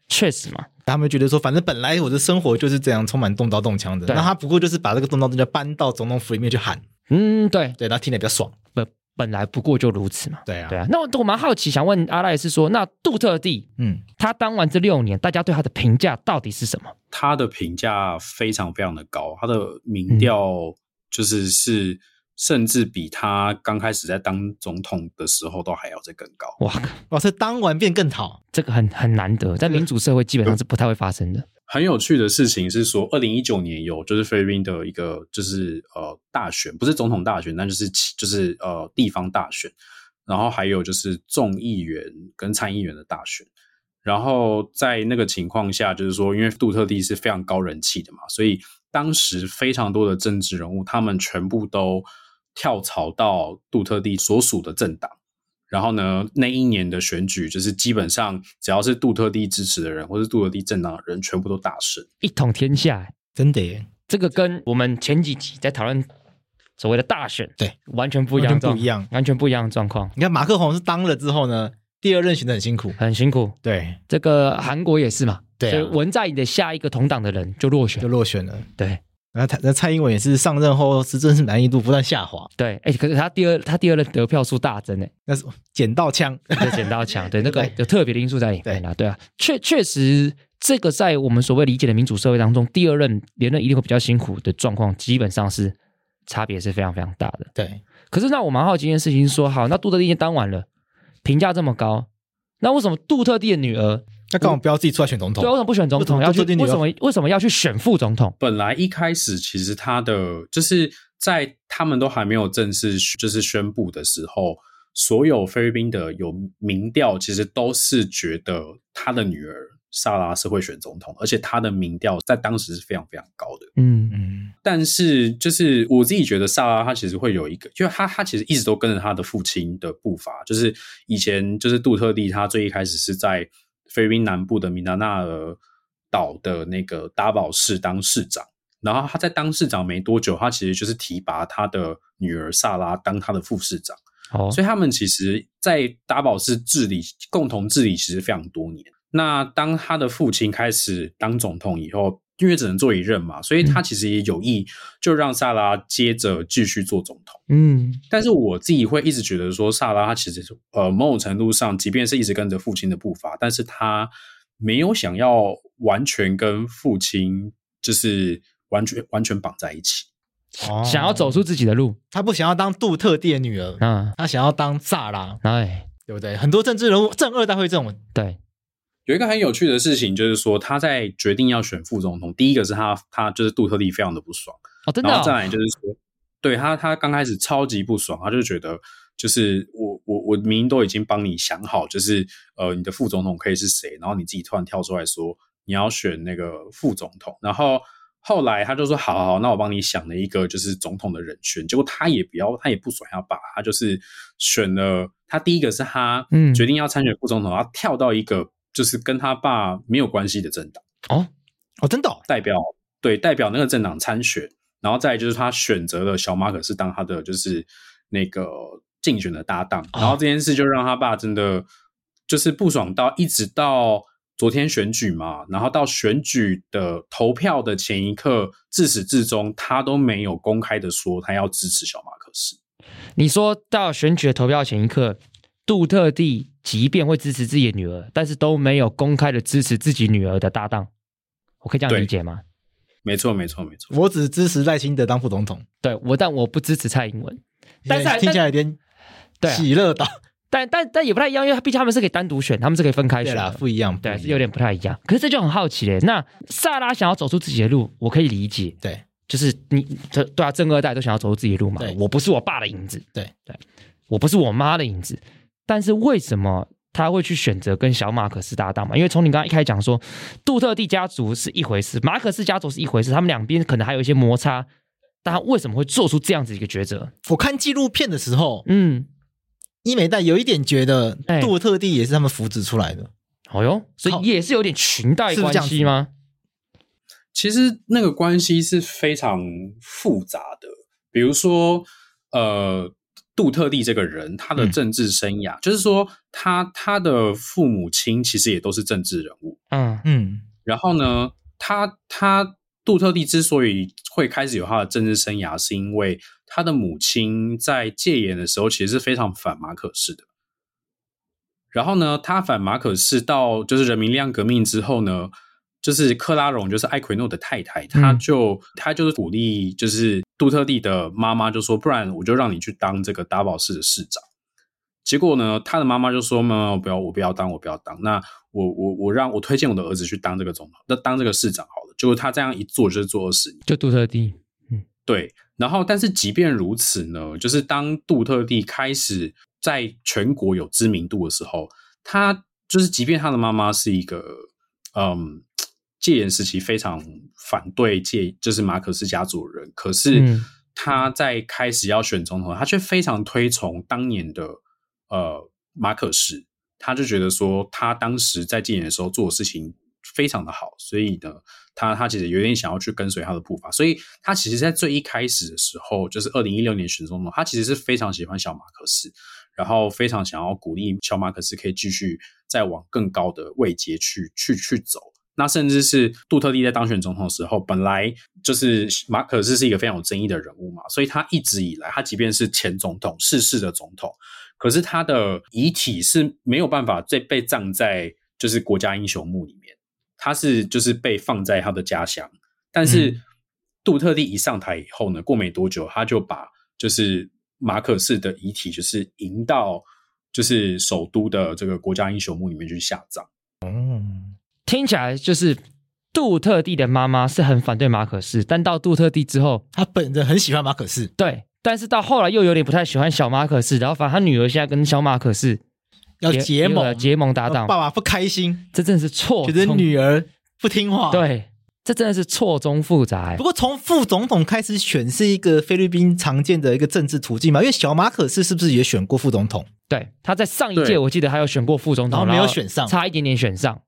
确实嘛，他们觉得说，反正本来我的生活就是这样，充满动刀动枪的，那他不过就是把这个动刀动枪搬到总统府里面去喊，嗯，对，对，然后听得比较爽。本本来不过就如此嘛。对啊，对啊，那我我蛮好奇，想问阿赖是说，那杜特地嗯，他当完这六年，大家对他的评价到底是什么？他的评价非常非常的高，他的民调就是是甚至比他刚开始在当总统的时候都还要再更高。哇，哇，这当完变更好，这个很很难得，在民主社会基本上是不太会发生的。很有趣的事情是说，二零一九年有就是菲律宾的一个就是呃大选，不是总统大选，但就是就是呃地方大选，然后还有就是众议员跟参议员的大选。然后在那个情况下，就是说，因为杜特地是非常高人气的嘛，所以当时非常多的政治人物，他们全部都跳槽到杜特地所属的政党。然后呢，那一年的选举，就是基本上只要是杜特地支持的人，或是杜特地政党的人，全部都大胜。一统天下，真的耶，这个跟我们前几集在讨论所谓的大选，对，完全不一样不一样完全不一样的状况，你看马克宏是当了之后呢，第二任选的很辛苦，很辛苦。对，这个韩国也是嘛，对啊所以文在寅的下一个同党的人就落选就，落选了。对然后他那蔡英文也是上任后，执政是难易度不断下滑，对，哎，可是他第二他第二任得票数大增哎，那是捡到枪。就捡到枪，对那个 有特别的因素在里面啦，对啊，确确实这个在我们所谓理解的民主社会当中，第二任连任一定会比较辛苦的状况，基本上是差别是非常非常大的。对，可是那我蛮好奇一件事情是说，好，那杜特地已经当完了，评价这么高，那为什么杜特地的女儿那干嘛不要自己出来选总统对，？为什么不选总统？为什么要去为什么为什么要去选副总统？本来一开始其实他的就是在他们都还没有正式就是宣布的时候，所有菲律宾的有民调其实都是觉得他的女儿萨拉是会选总统，而且他的民调在当时是非常非常高的。嗯嗯，但是就是我自己觉得萨拉他其实会有一个，就是他他其实一直都跟着他的父亲的步伐，就是以前就是杜特地他最一开始是在菲律宾南部的米纳纳尔岛的那个达堡市当市长，然后他在当市长没多久，他其实就是提拔他的女儿萨拉当他的副市长，哦，所以他们其实，在达堡市治理共同治理其实非常多年。那当他的父亲开始当总统以后，因为只能做一任嘛，所以他其实也有意就让萨拉接着继续做总统。嗯但是我自己会一直觉得说，萨拉他其实呃某种程度上，即便是一直跟着父亲的步伐，但是他没有想要完全跟父亲就是完全完全绑在一起。哦想要走出自己的路，他不想要当杜特地的女儿，嗯，他想要当萨拉，哎，对不对？很多政治人物正二代会这种，对，有一个很有趣的事情，就是说他在决定要选副总统，第一个是他他就是杜特地非常的不爽。哦，真的哦，然后再来就是说，对他他刚开始超级不爽，他就觉得就是我我我明明都已经帮你想好，就是呃你的副总统可以是谁，然后你自己突然跳出来说你要选那个副总统，然后后来他就说好好好，那我帮你想了一个就是总统的人选，结果他也不要他也不爽他把，他就是选了他第一个是他嗯决定要参选副总统，他跳到一个就是跟他爸没有关系的政党。哦，哦，真的哦，代表对代表那个政党参选，然后再来就是他选择了小马可是当他的就是那个竞选的搭档，哦然后这件事就让他爸真的就是不爽到一直到昨天选举嘛，然后到选举的投票的前一刻，自始至终他都没有公开的说他要支持小马可是。你说到选举的投票前一刻，杜特地即便会支持自己的女儿，但是都没有公开的支持自己女儿的搭档，我可以这样理解吗？没错，没错，没错。我只支持赖清德当副总统，对我，但我不支持蔡英文，但是还听起来有点对啊喜乐岛。但但但也不太一样，因为毕竟他们是可以单独选，他们是可以分开选的。不一样，对，是有点不太一样。可是这就很好奇嘞。那萨拉想要走出自己的路，我可以理解，对就是你这对啊，正二代都想要走出自己的路嘛对。我不是我爸的影子，对对，我不是我妈的影子。但是为什么他会去选择跟小马可斯搭档嘛？因为从你刚刚一开始讲说，杜特地家族是一回事，马可斯家族是一回事，他们两边可能还有一些摩擦。但他为什么会做出这样子一个抉择？我看纪录片的时候，嗯，伊美代有一点觉得哎杜特地也是他们扶植出来的，哦哟，所以也是有点裙带关系吗？其实那个关系是非常复杂的。比如说，呃，杜特地这个人，他的嗯政治生涯，就是说他他的父母亲其实也都是政治人物。嗯嗯，然后呢，他他杜特地之所以会开始有他的政治生涯，是因为他的母亲在戒严的时候其实是非常反马可式的。然后呢，他反马可式到就是人民力量革命之后呢，就是克拉荣，就是艾奎诺的太太，她就她就是鼓励，就是杜特地的妈妈就说，不然我就让你去当这个达堡市的市长。结果呢，他的妈妈就说：“妈不要，我不要当，我不要当。那我我我让我推荐我的儿子去当这个总统，那当这个市长好了。”结果他这样一做就是做二十年。就杜特地，对，然后但是即便如此呢，就是当杜特地开始在全国有知名度的时候，他就是即便他的妈妈是一个嗯戒严时期非常反对戒就是马可斯家族的人，可是嗯他在开始要选总统，他却非常推崇当年的呃马可斯，他就觉得说他当时在戒严的时候做的事情非常的好，所以呢，他他其实有点想要去跟随他的步伐，所以他其实在最一开始的时候，就是二零一六年选总统，他其实是非常喜欢小马可斯，然后非常想要鼓励小马可斯可以继续再往更高的位阶去去去走。那甚至是杜特地在当选总统的时候，本来就是马可斯是一个非常有争议的人物嘛，所以他一直以来，他即便是前总统、逝世的总统，可是他的遗体是没有办法再被葬在就是国家英雄墓里面，他是就是被放在他的家乡。但是嗯杜特地一上台以后呢，过没多久，他就把就是马可斯的遗体就是迎到就是首都的这个国家英雄墓里面去下葬。听起来就是杜特地的妈妈是很反对马可斯，但到杜特地之后，他本人很喜欢马可斯，对，但是到后来又有点不太喜欢小马可斯，然后反正他女儿现在跟小马可斯要结盟，结盟搭档，爸爸不开心，这真的是错觉得女儿不听话。，对，这真的是错综复杂欸不。过从副总统开始选是一个菲律宾常见的一个政治途径嘛，因为小马可斯是不是也选过副总统？对，他在上一届我记得还有选过副总统，然后没有选上差一点点选上。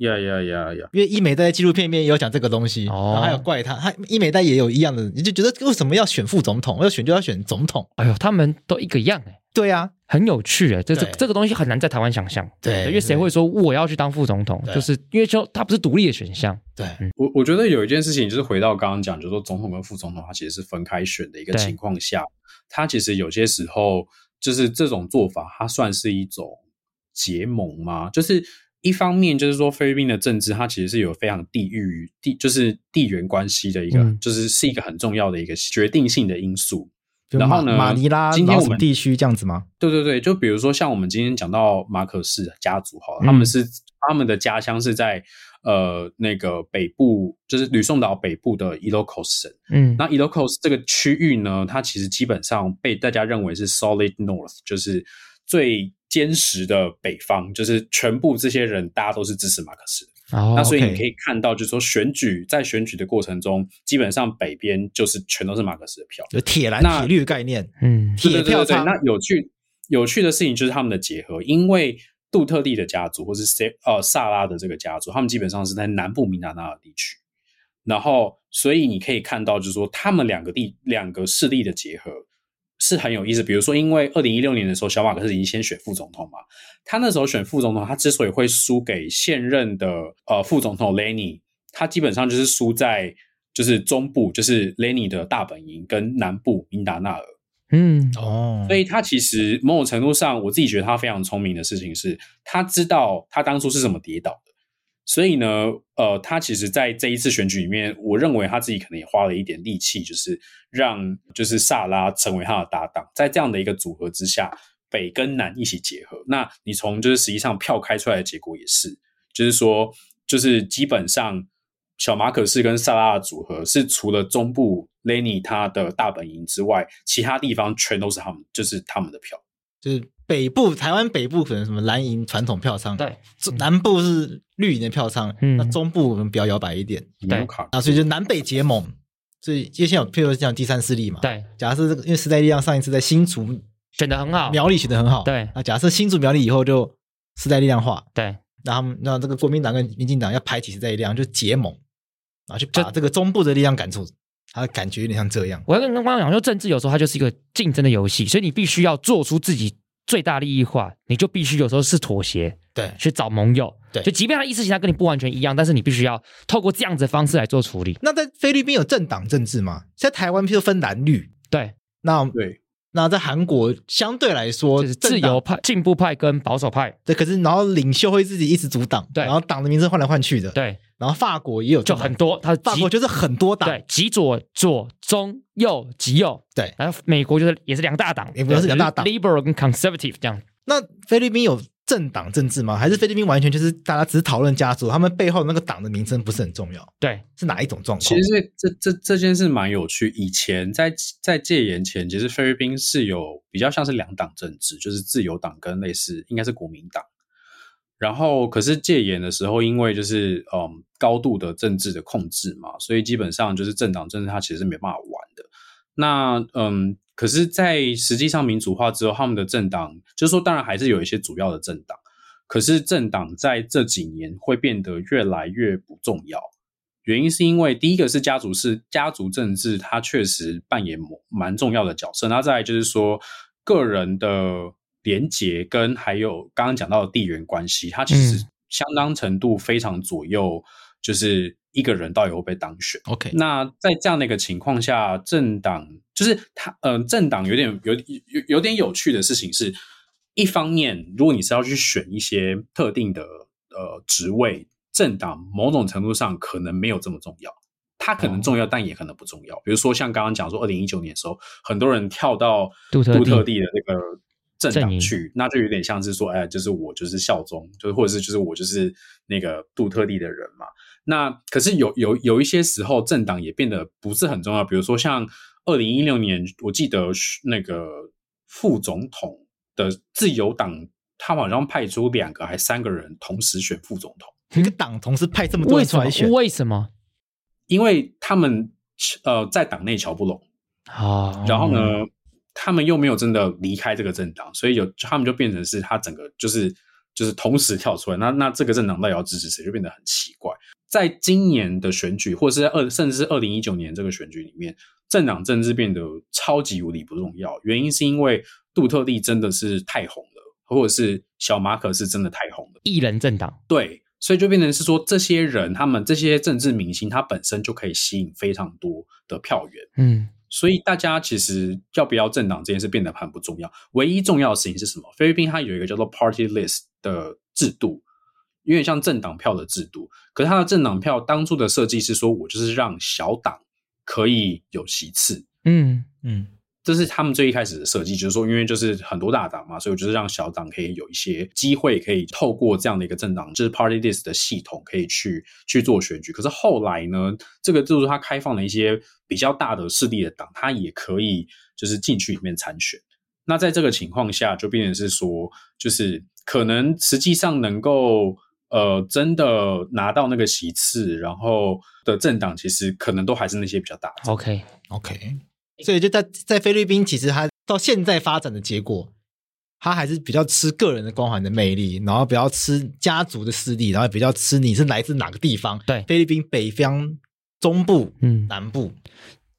呀呀呀呀！因为伊美代在纪录片里面也有讲这个东西，哦然后还有怪他，他伊美代也有一样的，你就觉得为什么要选副总统？要选就要选总统，哎呦，他们都一个样哎，对啊，很有趣哎，这这这个东西很难在台湾想象。对因为谁会说我要去当副总统？就是因为就他不是独立的选项。对我我觉得有一件事情，就是回到刚刚讲，就是说总统跟副总统，他其实是分开选的一个情况下，他其实有些时候就是这种做法，它算是一种结盟吗？就是一方面就是说菲律宾的政治，它其实是有非常地域地就是地缘关系的一个，嗯就是是一个很重要的一个决定性的因素。然后呢马马尼拉今天我们地区这样子吗？对对对，就比如说像我们今天讲到马可士家族，好了，嗯他们是他们的家乡是在呃那个北部，就是吕宋岛北部的 Ilocos 省。嗯，那 Ilocos 这个区域呢，它其实基本上被大家认为是 Solid North，就是最坚实的北方，就是全部这些人大家都是支持马克思那所以你可以看到，就是说选举在选举的过程中，基本上北边就是全都是马克思的票。有铁蓝那铁绿的概念，嗯。对对对对对，铁票仓。那有趣有趣的事情就是他们的结合，因为杜特地的家族或是塞呃萨拉的这个家族，他们基本上是在南部明达纳的地区，然后所以你可以看到，就是说他们两个地两个势力的结合是很有意思。比如说，因为二零一六年的时候，小马克思已经先选副总统嘛，他那时候选副总统，他之所以会输给现任的呃副总统 Lenny，他基本上就是输在就是中部，就是 Lenny 的大本营跟南部明达纳尔。嗯哦，所以他其实某种程度上，我自己觉得他非常聪明的事情是，他知道他当初是怎么跌倒的。所以呢，呃，他其实在这一次选举里面，我认为他自己可能也花了一点力气，就是让就是萨拉成为他的搭档，在这样的一个组合之下，北跟南一起结合。那你从就是实际上票开出来的结果也是，就是说，就是基本上小马可士跟萨拉的组合是除了中部 Lenny 他的大本营之外，其他地方全都是他们，就是他们的票。就是北部台湾北部可能什么蓝营传统票仓，对，中南部是绿营的票仓，嗯那中部我们比较摇摆一点，对啊，所以就南北结盟，所以接下来有譬如讲第三势力嘛，，对，假设这个因为时代力量上一次在新竹选的很好。苗栗选的很好，对那假设新竹苗栗以后就时代力量化，对，那他们那这个国民党跟民进党要排挤时代力量，就结盟，然后去把这个中部的力量赶出，他的感觉有点像这样，我要跟刚刚讲说，政治有时候它就是一个竞争的游戏，所以你必须要做出自己最大利益化，你就必须有时候是妥协，对去找盟友。对就即便他意识形态跟你不完全一样，但是你必须要透过这样子的方式来做处理。那在菲律宾有政党政治吗？在台湾譬如分蓝绿，对，那对，那在韩国相对来说，就是自由派、进步派跟保守派。对，可是然后领袖会自己一直阻挡，对然后党的名字换来换去的，对，然后法国也有就很多，它极法国就是很多党，对极左、左、中、右、极右，对然后美国就是也是两大党，美国是两大党，liberal 跟 conservative 这样。那菲律宾有政党政治吗？还是菲律宾完全就是大家只是讨论家族，他们背后那个党的名称不是很重要？对，是哪一种状况？其实这这这件事蛮有趣。以前在在戒严前，其实菲律宾是有比较像是两党政治，就是自由党跟类似应该是国民党。然后，可是戒严的时候，因为就是嗯高度的政治的控制嘛，所以基本上就是政党政治它其实是没办法玩的。那嗯，可是，在实际上民主化之后，他们的政党就是说，当然还是有一些主要的政党，可是政党在这几年会变得越来越不重要。原因是因为第一个是家族是家族政治，它确实扮演蛮重要的角色。那再来就是说个人的连结跟还有刚刚讲到的地缘关系，它其实嗯相当程度非常左右，就是一个人到底会不会当选。OK，那在这样的一个情况下，政党就是他，呃，政党有点有有有点有趣的事情是，一方面，如果你是要去选一些特定的呃职位，政党某种程度上可能没有这么重要，它可能重要，但也可能不重要。比如说像刚刚讲说，二零一九年的时候，很多人跳到杜特地杜特地的那个政党去，那就有点像是说，哎，就是我就是效忠，就是或者是就是我就是那个杜特地的人嘛。那可是有有有一些时候，政党也变得不是很重要。比如说像二零一六年，我记得那个副总统的自由党，他们好像派出两个还三个人同时选副总统，一个党同时派这么多人出来？选，为什么？因为他们呃在党内瞧不拢。啊，然后呢，他们又没有真的离开这个政党，所以有他们就变成是他整个就是就是同时跳出来，那那这个政党到底要支持谁，就变得很奇怪。在今年的选举，或者是在二甚至是二零一九年这个选举里面，政党政治变得超级无理不重要。原因是因为杜特地真的是太红了，或者是小马可是真的太红了。艺人政党，对，所以就变成是说，这些人他们这些政治明星，他本身就可以吸引非常多的票源。嗯，所以大家其实要不要政党这件事变得很不重要，唯一重要的事情是什么？菲律宾它有一个叫做 party list 的制度，有点像政党票的制度。可是它的政党票当初的设计是说，我就是让小党可以有席次，嗯，嗯，这是他们最一开始的设计，就是说，因为就是很多大党嘛，所以我就是让小党可以有一些机会，可以透过这样的一个政党，就是 party list 的系统，可以去去做选举。可是后来呢，这个制度它开放了一些比较大的势力的党，它也可以就是进去里面参选。那在这个情况下，就变成是说，就是可能实际上能够呃真的拿到那个席次，然后的政党，其实可能都还是那些比较大的。OK，OK，所以就在在菲律宾，其实它到现在发展的结果，它还是比较吃个人的光环的魅力，然后比较吃家族的势力，然后比较吃你是来自哪个地方。对菲律宾北方、中部、嗯，南部，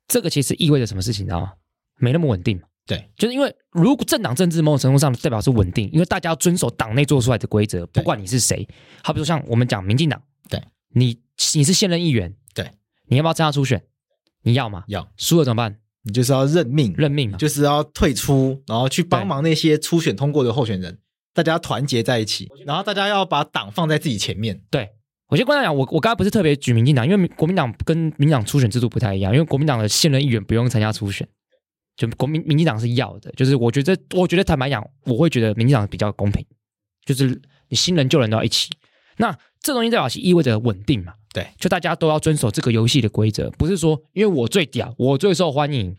这个其实意味着什么事情，你知道吗？没那么稳定。对，就是因为如果政党政治某种程度上代表是稳定，因为大家要遵守党内做出来的规则，不管你是谁。好比说像我们讲民进党，对你你是现任议员，对，你要不要参加初选？你要吗？要输了怎么办？你就是要认命，认命嘛。就是要退出，然后去帮忙那些初选通过的候选人，大家团结在一起，然后大家要把党放在自己前面。对，我先跟大家讲，我我刚才不是特别举民进党，因为国民党跟民进党初选制度不太一样，因为国民党的现任议员不用参加初选，就国民民进党是要的。就是我觉得，我觉得坦白讲，我会觉得民进党比较公平，就是你新人旧人都要一起。那这东西代表是意味着稳定嘛？对，就大家都要遵守这个游戏的规则，不是说因为我最屌，我最受欢迎。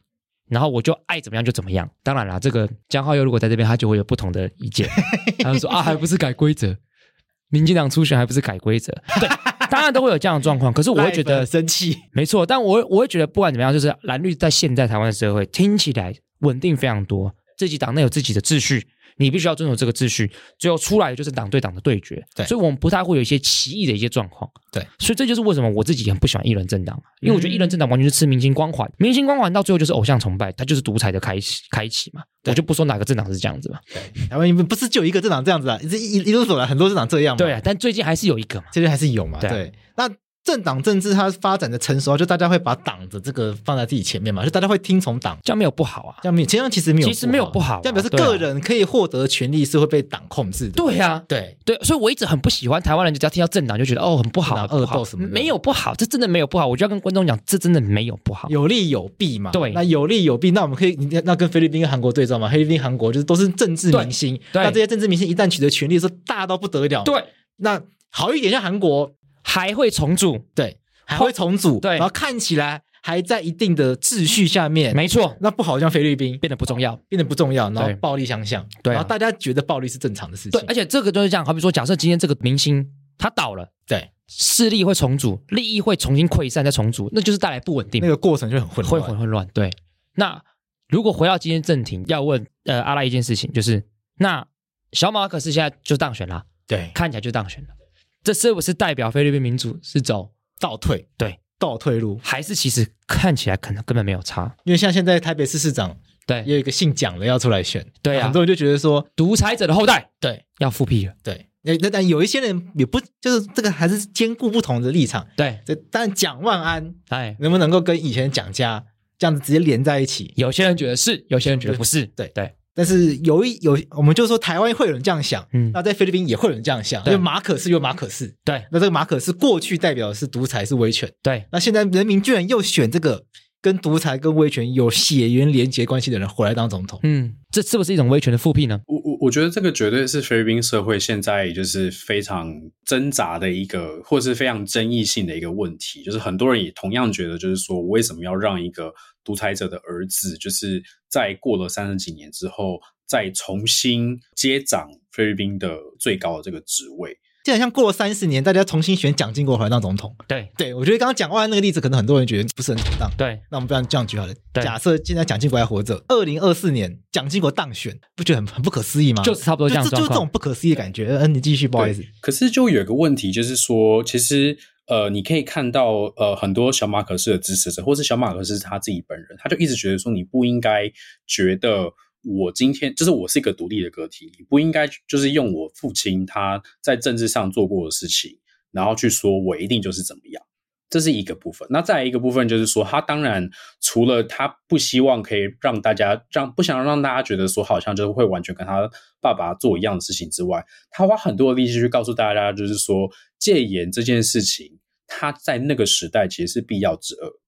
然后我就爱怎么样就怎么样。当然啦，这个江浩佑如果在这边，他就会有不同的意见。他就说啊，还不是改规则，民进党初选还不是改规则？对，当然都会有这样的状况。可是我会 觉得很生气，没错，但我我会觉得不管怎么样，就是蓝绿在现在台湾的社会听起来稳定非常多，自己党内有自己的秩序，你必须要遵守这个秩序，最后出来的就是党对党的对决。对所以我们不太会有一些奇异的一些状况。对，所以这就是为什么我自己很不喜欢一人政党，因为我觉得一人政党完全是吃明星光环，明星光环到最后就是偶像崇拜，它就是独裁的开启开启嘛。我就不说哪个政党是这样子嘛。台湾不是就一个政党这样子啊，一一一路走来很多政党这样嘛。对啊，但最近还是有一个嘛。最近还是有嘛。对，那政党政治它发展的成熟，就大家会把党的这个放在自己前面嘛，就大家会听从党。这样没有不好啊。这样没有，这样其实没有，其实没有不好啊这样表示对啊个人可以获得的权利是会被党控制的。对呀、对，对，所以我一直很不喜欢台湾人，只要听到政党就觉得哦很不好，恶斗什么的没有不好，这真的没有不好。我就要跟观众讲，这真的没有不好。有利有弊嘛。对那有利有弊，那我们可以那跟菲律宾跟韩国对照嘛？菲律宾、韩国就是都是政治明星，对那这些政治明星一旦取得权力，是大到不得了。，对，那好一点，像韩国，还会重组，对，还会重组，对。然后看起来还在一定的秩序下面。没错，那不好，像菲律宾变得不重要。变得不重要，然后对。暴力相向，对啊。然后大家觉得暴力是正常的事情，，对而且这个就是这样，好比说，假设今天这个明星他倒了，对，势力会重组，利益会重新溃散再重组，那就是带来不稳定。那，个过程就很混会乱。很混乱。对，那如果回到今天正题，要问呃阿拉一件事情，就是那小马可是现在就当选了，对，看起来就当选了，这是不是代表菲律宾民主是走倒退，对，倒退路。还是其实看起来可能根本没有差？因为像现在台北市市长对。也有一个姓蒋的要出来选，对啊。很多人就觉得说，独裁者的后代。对。要复辟了，对，那那但有一些人也不就是这个还是兼顾不同的立场。对，这但蒋万安哎，能不能够跟以前的蒋家这样子直接连在一起？有些人觉得是，有些人觉得不是，对。对，但是有一有，我们就说台湾会有人这样想，嗯。那在菲律宾也会有人这样想，因为马可是有马可是，对。那这个马可是过去代表的是独裁是威权，对，那现在人民居然又选这个跟独裁跟威权有血缘连结关系的人回来当总统，嗯，这是不是一种威权的复辟呢？我我我觉得这个绝对是菲律宾社会现在就是非常挣扎的一个，或是非常争议性的一个问题。就是很多人也同样觉得，就是说我为什么要让一个独裁者的儿子，就是在过了三十几年之后，再重新接掌菲律宾的最高的这个职位？就好像过了三十年，大家重新选蒋经国回来当总统，对对我觉得刚刚蒋万安那个例子，可能很多人觉得不是很妥当。对，那我们不然这样举好了，假设现在蒋经国还活着，二零二四年蒋经国当选，不觉得很很不可思议吗？就是差不多这样的就这种不可思议的感觉。嗯，你继续，不好意思。可是就有一个问题，就是说，其实呃，你可以看到呃，很多小马可斯的支持者，或是小马可斯他自己本人，他就一直觉得说，你不应该觉得我今天就是我是一个独立的个体，你不应该就是用我父亲他在政治上做过的事情，然后去说我一定就是怎么样。这是一个部分，那再来一个部分就是说，他当然除了他不希望可以让大家让不想让大家觉得说好像就是会完全跟他爸爸做一样的事情之外，他花很多的力气去告诉大家，就是说戒严这件事情，他在那个时代其实是必要之恶。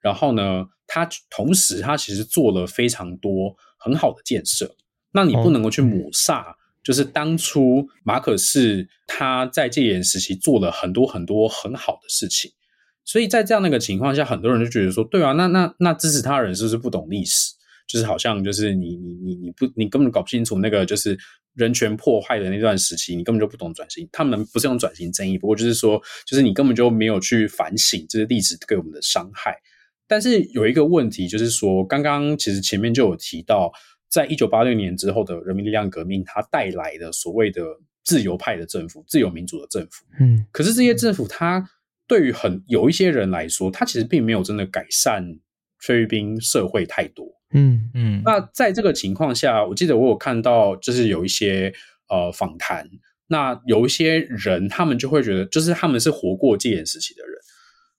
然后呢，他同时他其实做了非常多很好的建设，那你不能够去抹煞。就是当初马可是他在戒严时期做了很多很多很好的事情，所以在这样的一个情况下，很多人就觉得说，对啊，那那那支持他的人是不是不懂历史？就是好像就是你你你你不你根本搞不清楚那个就是人权破坏的那段时期，你根本就不懂转型。他们不是用转型争议，不过就是说，就是你根本就没有去反省这些历史给我们的伤害。但是有一个问题，就是说，刚刚其实前面就有提到，在一九八六年之后的人民力量革命，它带来的所谓的自由派的政府、自由民主的政府，嗯可是这些政府，它对于很有一些人来说，它其实并没有真的改善菲律宾社会太多。嗯嗯，那在这个情况下，我记得我有看到，就是有一些呃访谈，那有一些人他们就会觉得，就是他们是活过戒严时期的人，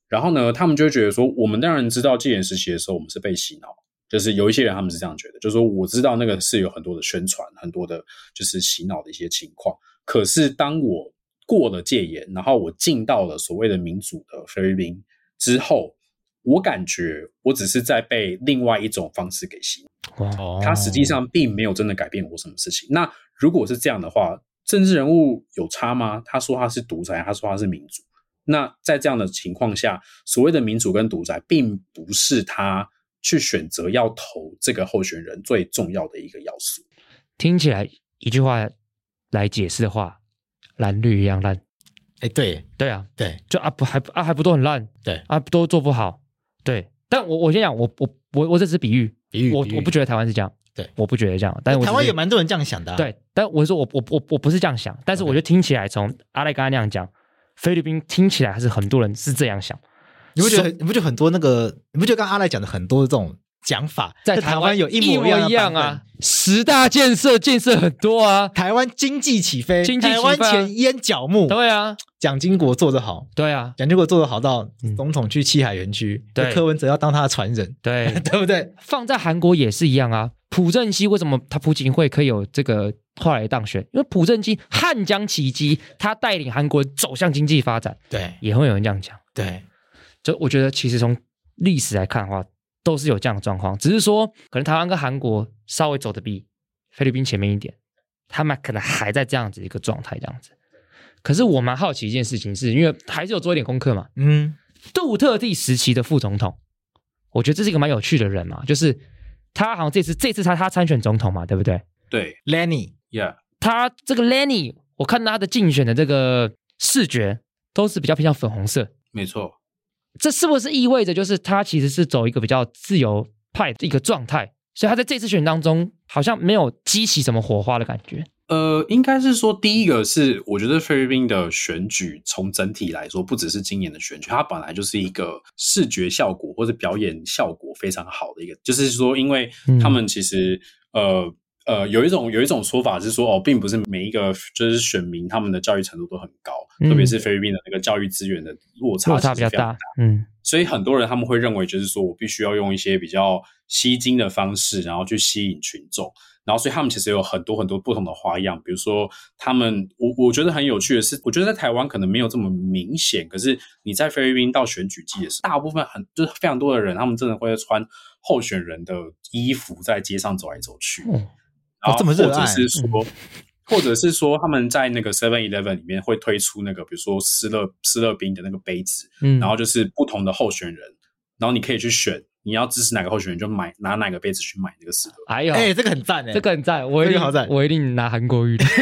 然后呢，他们就会觉得说，我们当然知道戒严时期的时候，我们是被洗脑。就是有一些人他们是这样觉得，就是说我知道那个是有很多的宣传，很多的就是洗脑的一些情况。可是当我过了戒严，然后我进到了所谓的民主的菲律宾之后，我感觉我只是在被另外一种方式给吸引。哇，哦它实际上并没有真的改变我什么事情。那如果是这样的话，政治人物有差吗？他说他是独裁，他说他是民主。那在这样的情况下，所谓的民主跟独裁，并不是他去选择要投这个候选人最重要的一个要素。听起来一句话来解释的话，蓝绿一样烂。哎，对。对啊，对，就啊不还啊还不都很烂，对。啊都做不好，对。但我我先讲，我我我我这只是比喻，比喻我我不觉得台湾是这样，对。我不觉得这样。但是我台湾有蛮多人这样想的啊，对，但我说我我我我不是这样想，但是我觉得听起来从阿赖刚才那样讲，菲律宾听起来还是很多人是这样想。你不觉得你不觉得很多那个，你不觉得刚刚阿赖讲的很多这种讲法，在台湾有一一模一样啊。十大建设建设很多啊，台湾经济起飞，经济起飞啊。台湾前烟角木，对啊，蒋经国做得好，对啊，蒋经国做得好到嗯总统去七海园区，对。柯文哲要当他的传人，对，对不对？放在韩国也是一样啊。朴正熙为什么他朴槿惠可以有这个后来当选？因为朴正熙汉江奇迹，他带领韩国走向经济发展，对。也会有人这样讲。对，就我觉得，其实从历史来看的话，都是有这样的状况，只是说可能台湾跟韩国稍微走的比菲律宾前面一点，他们可能还在这样子一个状态，这样子。可是我蛮好奇一件事情是，因为还是有做一点功课嘛。嗯，杜特地时期的副总统，我觉得这是一个蛮有趣的人嘛，就是他好像这次这次他他参选总统嘛，对不对？对 Lenny，，Yeah，他这个 Lenny，我看到他的竞选的这个视觉都是比较偏向粉红色，没错。这是不是意味着就是他其实是走一个比较自由派的一个状态？所以他在这次选当中好像没有激起什么火花的感觉。呃，应该是说，第一个是我觉得菲律宾的选举，从整体来说，不只是今年的选举，它本来就是一个视觉效果或者表演效果非常好的一个，就是说，因为他们其实、呃呃有一种有一种说法是说，哦，并不是每一个就是选民他们的教育程度都很高，嗯特别是菲律宾的那个教育资源的落差落差比较大，嗯所以很多人他们会认为，就是说我必须要用一些比较吸睛的方式，然后去吸引群众。然后，所以他们其实有很多很多不同的花样，比如说他们，我我觉得很有趣的是，我觉得在台湾可能没有这么明显，可是你在菲律宾到选举季的时候，大部分很就是非常多的人，他们真的会穿候选人的衣服在街上走来走去，哦然后这么热爱或者是说，或者是说他们在那个 Seven Eleven 里面会推出那个，比如说斯乐斯乐冰的那个杯子，嗯，然后就是不同的候选人，然后你可以去选你要支持哪个候选人，就买拿哪个杯子去买那个斯乐。还有哎，这个很赞哎，这个很赞，我一定好赞我一定拿韩国语的。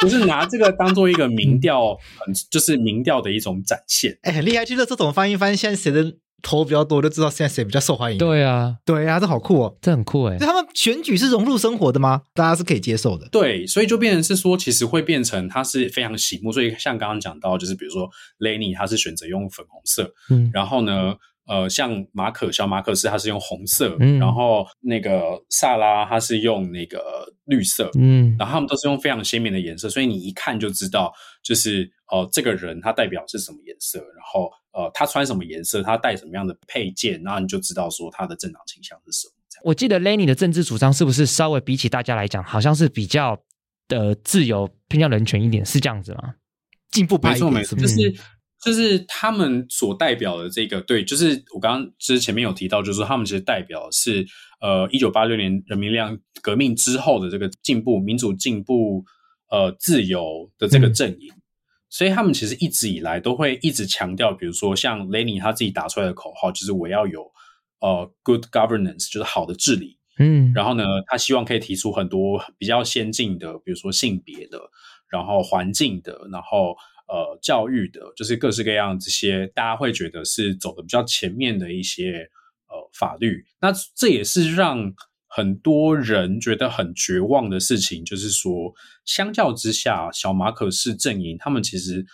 就是拿这个当做一个民调，很就是民调的一种展现。哎很厉害，去乐这种翻一翻，现在谁的头比较多，就知道现在谁比较受欢迎。对啊，对啊，这好酷哦。这很酷哎所以。他们选举是融入生活的吗？大家是可以接受的。对，所以就变成是说，其实会变成它是非常醒目。所以像刚刚讲到，就是比如说 Lenny 他是选择用粉红色，嗯然后呢，呃，像马可小马可是他是用红色，嗯然后那个萨拉他是用那个绿色，嗯然后他们都是用非常鲜明的颜色，所以你一看就知道，就是哦、呃这个人他代表是什么颜色，然后呃，他穿什么颜色，他戴什么样的配件，然后你就知道说他的政党倾向是什么。我记得 Lenny 的政治主张是不是稍微比起大家来讲，好像是比较的自由、偏向人权一点，是这样子吗？进步派没错，一点没错？就是是就是他们所代表的这个，对，就是我刚刚之前面有提到，就是说他们其实代表的是呃一九八六年人民力量革命之后的这个进步、民主进步、呃自由的这个嗯阵营。所以他们其实一直以来都会一直强调，比如说像 Lenny 他自己打出来的口号，就是我要有呃 good governance，就是好的治理。嗯，然后呢，他希望可以提出很多比较先进的，比如说性别的，然后环境的，然后呃教育的，就是各式各样这些大家会觉得是走的比较前面的一些呃法律。那这也是让很多人觉得很绝望的事情，就是说，相较之下，小马可是阵营他们其实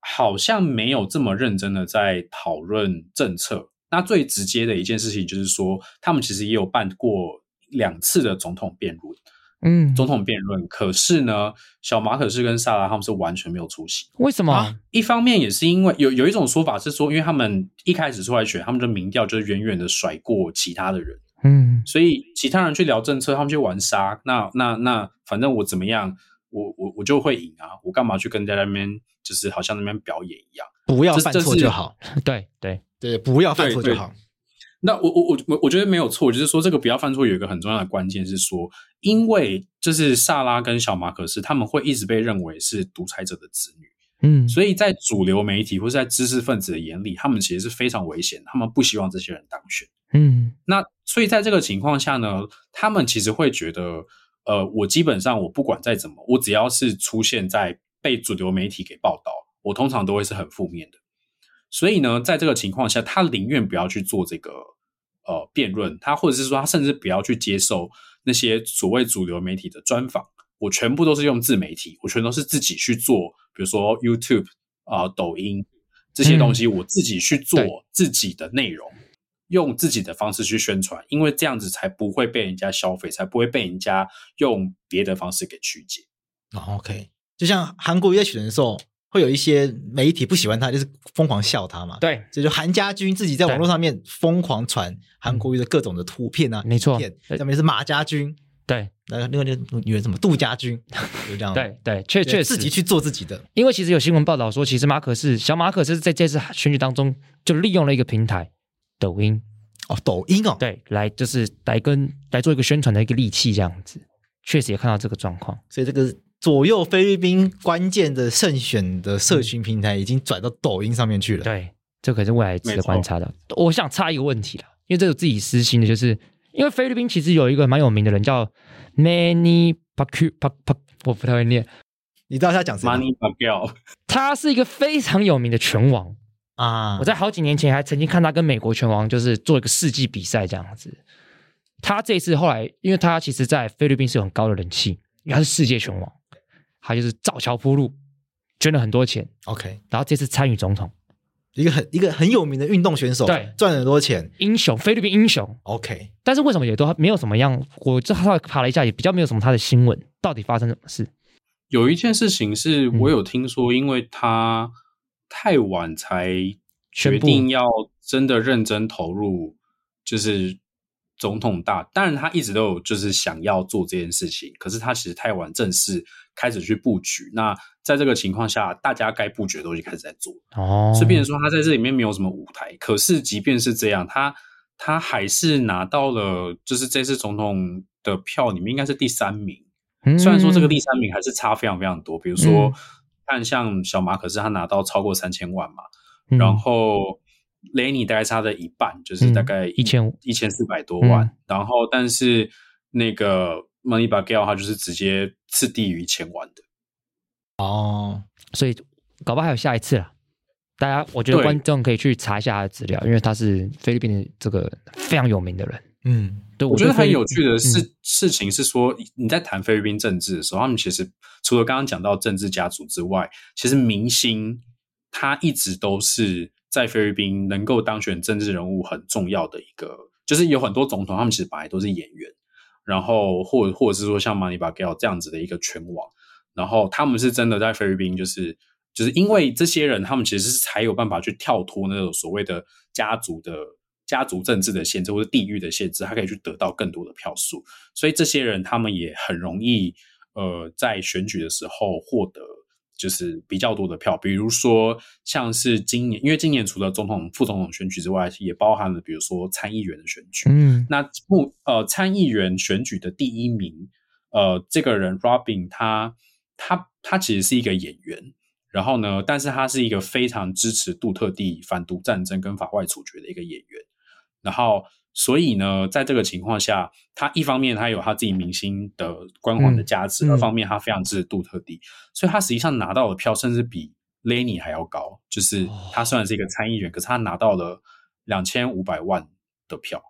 好像没有这么认真的在讨论政策。那最直接的一件事情就是说，他们其实也有办过两次的总统辩论，嗯，总统辩论。可是呢，小马可是跟萨拉他们是完全没有出席。为什么？啊一方面也是因为有有一种说法是说，因为他们一开始出来选，他们的民调就是远远的甩过其他的人，嗯所以其他人去聊政策，他们去玩沙。那那那，反正我怎么样，我我我就会赢啊！我干嘛去跟在那边，就是好像那边表演一样？不要犯错就好。对对，对，不要犯错就好。那我我我我我觉得没有错，就是说这个不要犯错有一个很重要的关键是说，因为就是萨拉跟小马可是他们会一直被认为是独裁者的子女，嗯，所以在主流媒体或是在知识分子的眼里，他们其实是非常危险，他们不希望这些人当选。嗯那所以在这个情况下呢，他们其实会觉得，呃，我基本上我不管再怎么，我只要是出现在被主流媒体给报道，我通常都会是很负面的。所以呢，在这个情况下，他宁愿不要去做这个呃辩论，他或者是说他甚至不要去接受那些所谓主流媒体的专访，我全部都是用自媒体，我全都是自己去做，比如说 YouTube 啊、抖音这些东西，我自己去做自己的内容。用自己的方式去宣传，因为这样子才不会被人家消费，才不会被人家用别的方式给曲解。哦，OK，就像韩国瑜在选的时候，会有一些媒体不喜欢他，就是疯狂笑他嘛。，对，这就韩家军自己在网络上面疯狂传韩国瑜的各种的图片啊，没错影片对上面是马家军，对那个那个那个女人什么杜家军，就这样。对对，确，确实自己去做自己的。因为其实有新闻报道说，其实马可是小马可是在这次选举当中就利用了一个平台，抖音，哦，抖音哦，对，来就是来跟来做一个宣传的一个利器，这样子，确实也看到这个状况。所以这个左右菲律宾关键的胜选的社群平台已经转到抖音上面去了。对，这可是未来值得观察的。我想插一个问题了，因为这是自己私心的，就是因为菲律宾其实有一个蛮有名的人叫 Manny Pacquiao，我不太会念，你知道他讲谁吗 Money Pacquiao，他是一个非常有名的拳王。啊？我在好几年前还曾经看他跟美国拳王就是做一个世纪比赛这样子。他这次后来，因为他其实在菲律宾是有很高的人气，因为他是世界拳王，他就是造桥铺路，捐了很多钱，OK，然后这次参与总统，一个很一个很有名的运动选手，对赚了很多钱。英雄，菲律宾英雄。OK，但是为什么也都没有什么样？我这稍微爬了一下，也比较没有什么他的新闻，到底发生什么事？有一件事情是嗯我有听说，因为他太晚才决定要真的认真投入，就是总统大。当然，他一直都有就是想要做这件事情，可是他其实太晚正式开始去布局。那在这个情况下，大家该布局的东西开始在做，哦，所以变成说他在这里面没有什么舞台。可是即便是这样，他他还是拿到了就是这次总统的票里面应该是第三名。嗯虽然说这个第三名还是差非常非常多，比如说嗯看像小马可是他拿到超过三千万嘛，嗯然后 Lenny 大概差的一半，就是大概嗯1500一千四百多万，嗯然后但是那个 Money b a g a l 他就是直接次低于一千万的，哦，所以搞不好还有下一次啦。大家，我觉得观众可以去查一下他的资料，因为他是菲律宾的这个非常有名的人。嗯，对，我觉得很有趣的事、嗯事情是说，你在谈菲律宾政治的时候，他们其实除了刚刚讲到政治家族之外，其实明星他一直都是在菲律宾能够当选政治人物很重要的一个，就是有很多总统，他们其实本来都是演员，然后或或者是说像 Money b a g a l 这样子的一个拳王，然后他们是真的在菲律宾就是。就是因为这些人，他们其实是才有办法去跳脱那种所谓的家族的家族政治的限制或者地域的限制，他可以去得到更多的票数。所以这些人他们也很容易呃在选举的时候获得就是比较多的票。比如说像是今年，因为今年除了总统、副总统选举之外，也包含了比如说参议员的选举。嗯那目呃参议员选举的第一名，呃，这个人 Robin 他他他其实是一个演员，然后呢，但是他是一个非常支持杜特地反独战争跟法外处决的一个演员，然后所以呢，在这个情况下，他一方面他有他自己明星的光环的加持，嗯嗯二方面他非常支持杜特地，所以他实际上拿到的票甚至比 Lenny 还要高，就是他虽然是一个参议员，可是他拿到了两千五百万的票。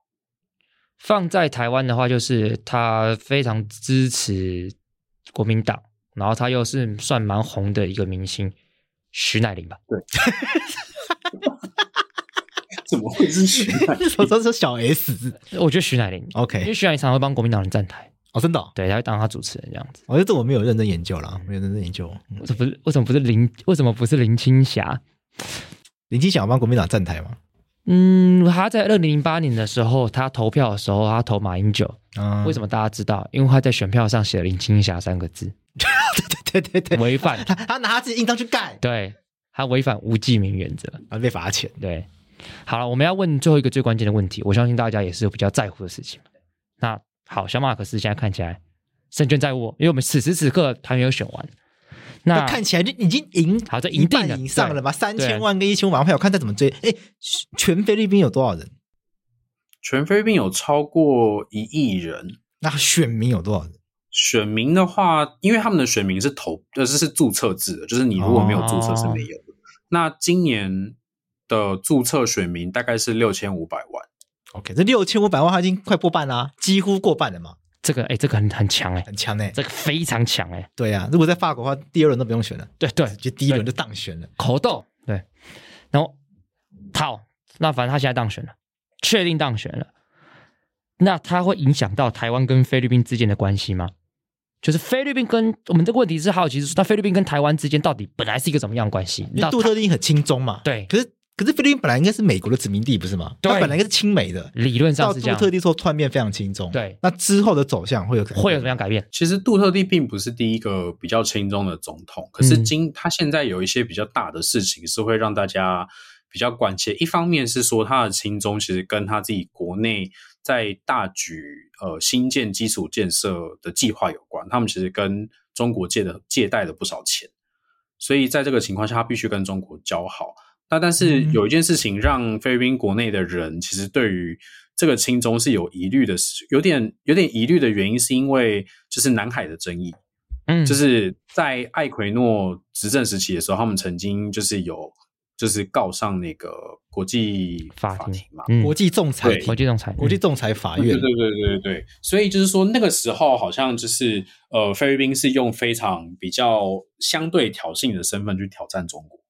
放在台湾的话，就是他非常支持国民党，然后他又是算蛮红的一个明星，徐乃麟吧？怎么会是徐乃麟？我 说是小 S。我觉得徐乃麟因为 OK，徐乃麟常常会帮国民党人站台，哦，真的哦，对，他会当他主持人这样子。我觉得这我没有认真研究啦，没有认真研究。嗯为什么不是？为什么不是林？为什么不是林青霞？林青霞要帮国民党站台吗？嗯，他在二零零八年的时候，他投票的时候，他投马英九。嗯，为什么大家知道？因为他在选票上写了林青霞三个字，对对对，违反他他拿他自己印章去盖，对，他违反无记名原则。啊，被罚钱。对，好了，我们要问最后一个最关键的问题，我相信大家也是比较在乎的事情。那好，小马可是现在看起来胜券在握，因为我们此时此刻还没有选完。那那看起来就已经赢，好这一赢定了半以上了吧？三对千万跟一千五百万票，我看他怎么追。哎，全菲律宾有多少人？全菲律宾有超过一亿人。那选民有多少人？选民的话，因为他们的选民是投，呃，这是注册制的，就是你如果没有注册是没有的。那今年的注册选民大概是六千五百万，OK，这六千五百万他已经快过半啦、几乎过半了嘛，这个哎、这个很很强哎、很强哎、这个非常强哎、对呀、如果在法国的话，第二轮都不用选了，对对，就第一轮就当选了。口斗对，然后好，那反正他现在当选了，确定当选了，那他会影响到台湾跟菲律宾之间的关系吗？就是菲律宾跟我们这个问题是好奇是说，那菲律宾跟台湾之间到底本来是一个怎么样的关系？因为杜特地很轻松嘛，对可是可是菲律宾本来应该是美国的殖民地，不是吗？对它本来应该是亲美的，理论上到是这样，杜特地之后突然变非常亲中。对那之后的走向会有会有什么样改变？其实杜特地并不是第一个比较亲中的总统，可是嗯今他现在有一些比较大的事情是会让大家比较关切。一方面是说他的亲中其实跟他自己国内在大举呃新建基础建设的计划有关，他们其实跟中国借的借贷了不少钱，所以在这个情况下，他必须跟中国交好。那但是嗯。有一件事情让菲律宾国内的人其实对于这个亲中是有疑虑的，是有点有点疑虑的原因，是因为就是南海的争议，嗯，就是在艾奎诺执政时期的时候，他们曾经就是有就是告上那个国际法庭嘛，嗯。国际仲裁庭国际仲裁，国际仲裁法院对对对对对对，所以就是说那个时候好像就是呃菲律宾是用非常比较相对挑衅的身份去挑战中国。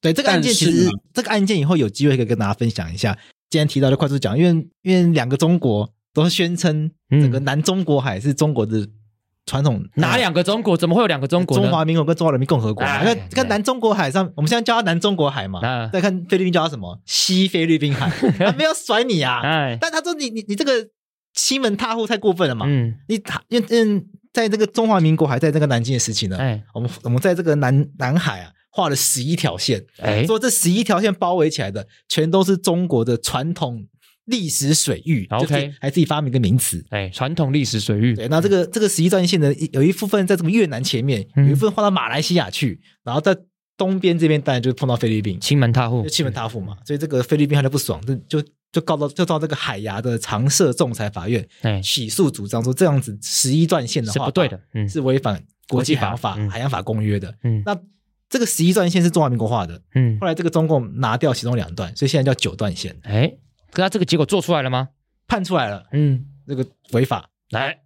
对这个案件，其实这个案件以后有机会可以跟大家分享一下。今天提到就快速讲，因为因为两个中国都是宣称嗯整个南中国海是中国的传统哪两个中国？怎么会有两个中国？中华民国跟中华人民共和国嘛？哎看看南中国海上，我们现在叫它南中国海嘛啊，再看菲律宾叫它什么西菲律宾海，他没有甩你啊！哎，但他说你你你这个欺门踏户太过分了嘛！嗯，你他因嗯，在这个中华民国还在这个南京的时期呢，哎我们我们在这个南南海啊画了十一条线，哎，说这十一条线包围起来的，全都是中国的传统历史水域。OK 就是还自己发明个名词。哎，传统历史水域，对，那这个这个十一段线呢，有一部分在这个越南前面，嗯有一部分画到马来西亚去，然后在东边这边当然就碰到菲律宾，欺门踏户。就，欺门踏户嘛。所以这个菲律宾他就不爽，就就就告到就到这个海牙的常设仲裁法院哎，起诉，主张说这样子十一段线的话是不对的，嗯。是违反国际法、法嗯。海洋法公约的。嗯。那这个十一段线是中华民国画的，嗯后，来这个中共拿掉其中两段，所以现在叫九段线，哎，可他这个结果做出来了吗？判出来了，嗯，这个违法，来，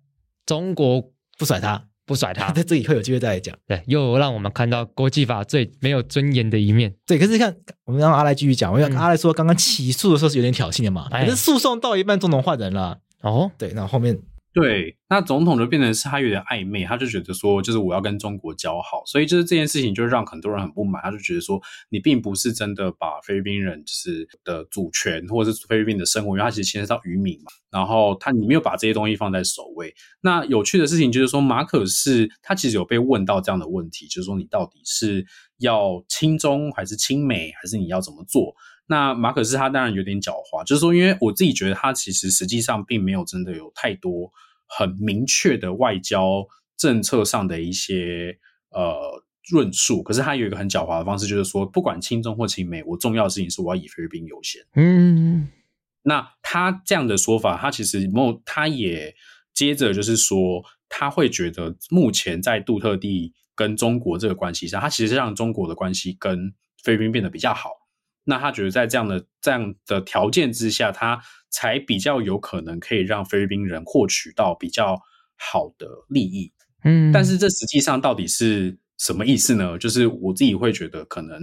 中国不甩他。不甩他，在这以后有机会再来讲。对，又让我们看到国际法最没有尊严的一面。对，可是你看我们让阿赖继续讲，我嗯让阿赖说刚刚起诉的时候是有点挑衅的嘛，哎可是诉讼到一半，总统换人了。哦，对，那后面对，那总统就变成是他有点暧昧，他就觉得说，就是我要跟中国交好，所以就是这件事情就让很多人很不满，他就觉得说，你并不是真的把菲律宾人就是的主权或者是菲律宾的生活，因为它其实牵涉到渔民嘛，然后他你没有把这些东西放在首位。那有趣的事情就是说，马可是他其实有被问到这样的问题，就是说你到底是要亲中还是亲美，还是你要怎么做？那马可斯他当然有点狡猾，就是说，因为我自己觉得他其实实际上并没有真的有太多很明确的外交政策上的一些呃论述，可是他有一个很狡猾的方式，就是说，不管亲中或亲美，我重要的事情是我要以菲律宾优先。嗯，那他这样的说法，他其实某他也接着就是说，他会觉得目前在杜特地跟中国这个关系上，他其实让中国的关系跟菲律宾变得比较好。那他觉得在这样的这样的条件之下，他才比较有可能可以让菲律宾人获取到比较好的利益。嗯，但是这实际上到底是什么意思呢？就是我自己会觉得可能，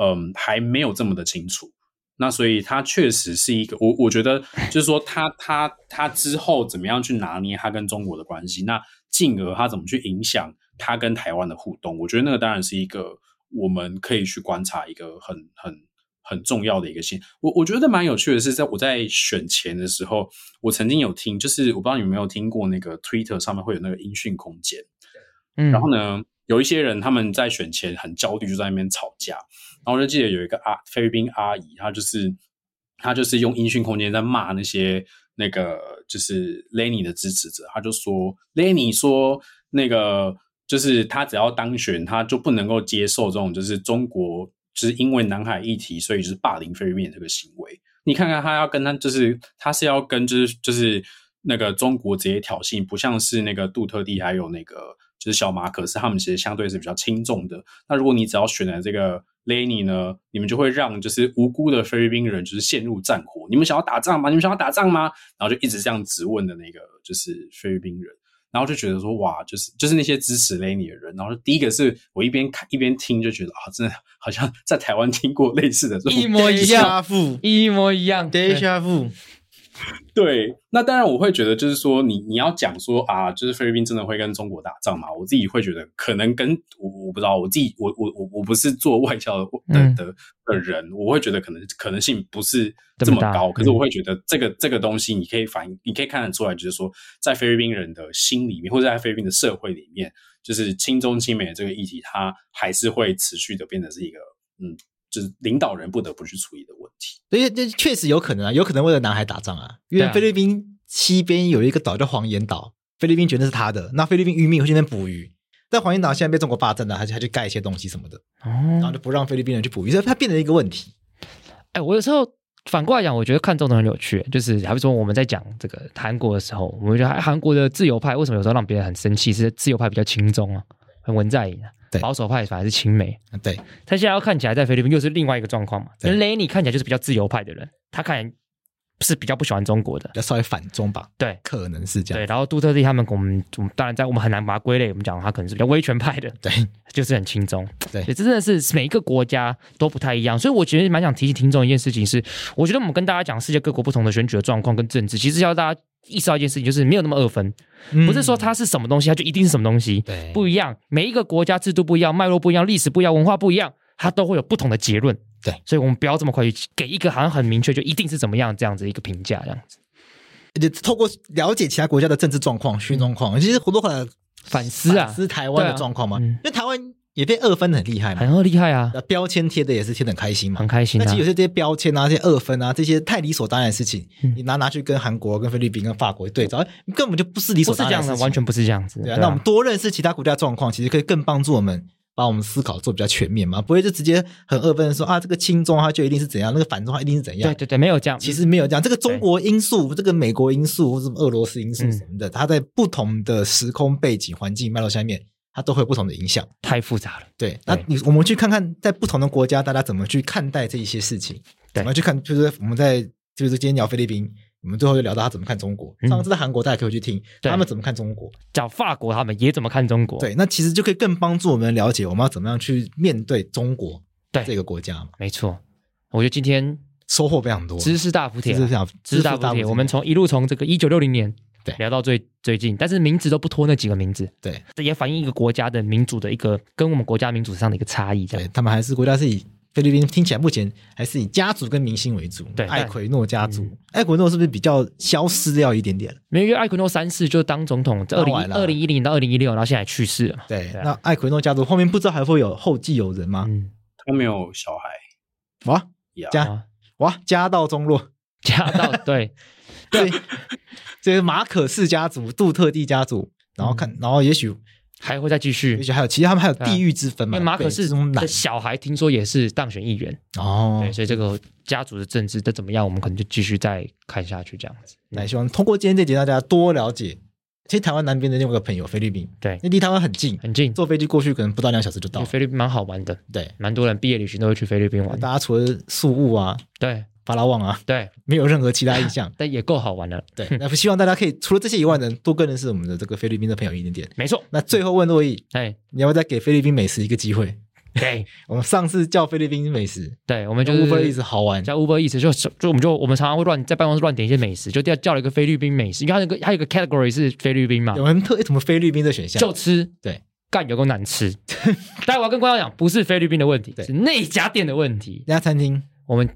嗯，还没有这么的清楚。那所以他确实是一个，我我觉得 就是说他他他之后怎么样去拿捏他跟中国的关系，那进而他怎么去影响他跟台湾的互动，我觉得那个当然是一个我们可以去观察一个很很很重要的一个线。我我觉得蛮有趣的是，在我在选前的时候，我曾经有听，就是我不知道你有没有听过那个 Twitter 上面会有那个音讯空间。嗯，然后呢，有一些人他们在选前很焦虑，就在那边吵架。然后我就记得有一个阿菲律宾阿姨，她就是她就是用音讯空间在骂那些那个就是 Lenny 的支持者，她就说 Lenny 说那个就是他只要当选，他就不能够接受这种就是中国就是因为南海议题，所以就是霸凌菲律宾的这个行为。你看看他要跟他就是他是要跟就是就是那个中国直接挑衅，不像是那个杜特地还有那个就是小马可是他们其实相对是比较轻重的。那如果你只要选了这个 Lenny 呢，你们就会让就是无辜的菲律宾人就是陷入战火。你们想要打仗吗？你们想要打仗吗？然后就一直这样质问的那个就是菲律宾人。然后就觉得说哇，就是就是那些支持 Lenny 的人，然后第一个是我一边看一边听，就觉得啊，真的好像在台湾听过类似的这种一模一样，一模一样。对，Deja vu，对，那当然我会觉得，就是说你你要讲说啊，就是菲律宾真的会跟中国打仗嘛？我自己会觉得，可能跟我我不知道，我自己我我我我不是做外交的嗯的的人，我会觉得可能可能性不是这么高。可是嗯我会觉得这个这个东西，你可以反映，你可以看得出来，就是说在菲律宾人的心里面，或者在菲律宾的社会里面，就是亲中亲美的这个议题，它还是会持续的变得是一个嗯，就是领导人不得不去处理的问题。所以这确实有可能啊，有可能为了南海打仗啊，因为菲律宾西边有一个岛叫黄岩岛，菲律宾觉得是他的，那菲律宾渔民会去那边捕鱼，但黄岩岛现在被中国霸占了，他就他去盖一些东西什么的，然后哦，就不让菲律宾人去捕鱼，所以它变成一个问题。哎，我有时候反过来讲，我觉得看中的很有趣，就是还比说我们在讲这个韩国的时候，我们觉得韩国的自由派为什么有时候让别人很生气？是自由派比较轻松啊，很文在寅啊，对保守派反而是亲美。啊对，他现在要看起来在菲律宾又是另外一个状况嘛。雷尼看起来就是比较自由派的人，他看起来是比较不喜欢中国的。要稍微反中吧，对可能是这对，样。然后杜特地他们，我们我们当然在我们很难把它归类，我们讲他可能是比较威权派的，对，就是很轻松。对这真的是每一个国家都不太一样，所以我觉得蛮想提醒听众一件事情是，我觉得我们跟大家讲世界各国不同的选举的状况跟政治，其实要大家意识到一件事情，就是没有那么二分，嗯不是说它是什么东西，它就一定是什么东西，对不一样。每一个国家制度不一样，脉络不一样，历史不一样，文化不一样，它都会有不同的结论。对所以我们不要这么快去给一个好像很明确就一定是怎么样这样子一个评价，这样子而且透过了解其他国家的政治状况、军状况，其实很多回来反思啊反，思台湾的状况嘛。嗯因为台湾也被二分得很厉害嘛，很厉害啊，那标签贴的也是贴的很开心嘛很。开心啊那其实有。些这些标签啊、这些二分啊、这些太理所当然的事情，嗯你拿拿去跟韩国、跟菲律宾、跟法国对照，哎根本就不是理所当然的完全不是这样子。对啊。那我们多认识其他国家状况，其实可以更帮助我们把我们思考做比较全面嘛，不会就直接很二分的说啊，这个亲中它就一定是怎样，那个反中它一定是怎样。对对对，没有这样。其实没有这样，这个中国因素、这个美国因素或者俄罗斯因素嗯什么的，它在不同的时空背景、环境脉络下面，它都会有不同的影响。太复杂了。对，那你我们去看看，在不同的国家，大家怎么去看待这一些事情，对怎么去看，就是我们在就是今天聊菲律宾，我们最后就聊到他怎么看中国。嗯上次在韩国，大家可以去听对他们怎么看中国。讲法国他们也怎么看中国？对，那其实就可以更帮助我们了解我们要怎么样去面对中国对这个国家嘛，没错。我觉得今天收获非常多。知识大补帖啊，知识大知识大补帖，我们从一路从这个一九六零年对聊到最最近，但是名字都不脱那几个名字，对这也反映一个国家的民主的一个跟我们国家民主上的一个差异，这样。对他们还是国家是以菲律宾听起来目前还是以家族跟明星为主。对艾奎诺家族嗯，艾奎诺是不是比较消失掉一点点？没有因为艾奎诺三世就当总统，二零二零一零到二零一六，然后现在去世了。对，对啊那艾奎诺家族后面不知道还会有后继有人吗？嗯，他没有小孩哇，家啊哇，家道中落。家道对对，这个马可氏家族、杜特地家族，然后看，然后也许还会再继续也，许还有，其实他们还有地域之分嘛。因为马可北是中南的小孩听说也是当选议员，哦对，，所以这个家族的政治的怎么样，我们可能就继续再看下去这样子。那希望通过今天这集，大家多了解。其实台湾南边的另外一个朋友菲律宾，对，那离台湾很近，很近，坐飞机过去可能不到两小时就到了。菲律宾蛮好玩的，对，蛮多人毕业旅行都会去菲律宾玩。大家除了宿务啊、对巴拉望啊，对，没有任何其他印象。但也够好玩了。对，那希望大家可以除了这些以外呢，多更认识我们的这个菲律宾的朋友一点点。没错，那最后问洛伊，哎，你要不要再给菲律宾美食一个机会？对 我们上次叫菲律宾美食，对，我们就就 Uber 好玩，叫 Uber Eats，就就我们就我们常常会乱在办公室乱点一些美食，就叫叫了一个菲律宾美食，因为它那个还有一个 category 是菲律宾嘛，有人特什么菲律宾的选项？就吃对。干有够难吃，但我要跟观众讲，不是菲律宾的问题，对是那家店的问题。那家餐厅，我们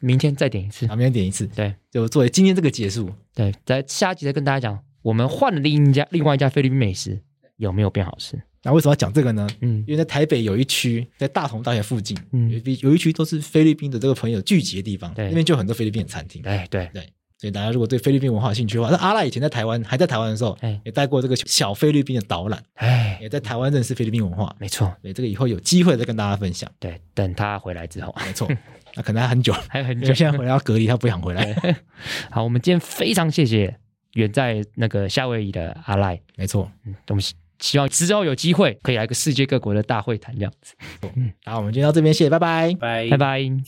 明天再点一次，明天点一次，对就作为今天这个结束。对，在下集再跟大家讲，我们换了另一家另外一家菲律宾美食有没有变好吃？那为什么要讲这个呢？嗯因为在台北有一区，在大同大学附近，嗯有一有一区都是菲律宾的这个朋友聚集的地方，对那边就有很多菲律宾的餐厅。对对，所以大家如果对菲律宾文化有兴趣的话，那阿赖以前在台湾还在台湾的时候哎，也带过这个小菲律宾的导览，哎，也在台湾认识菲律宾文化。没错，对，这个以后有机会再跟大家分享。对，等他回来之后，没错，那可能还很久，还有很久。现在回来要隔离，他不想回来。好，我们今天非常谢谢远在那个夏威夷的阿赖，没错，嗯，我们希希望之后有机会可以来个世界各国的大会谈这样子。好，我们今天到这边，谢谢，拜拜。拜拜拜。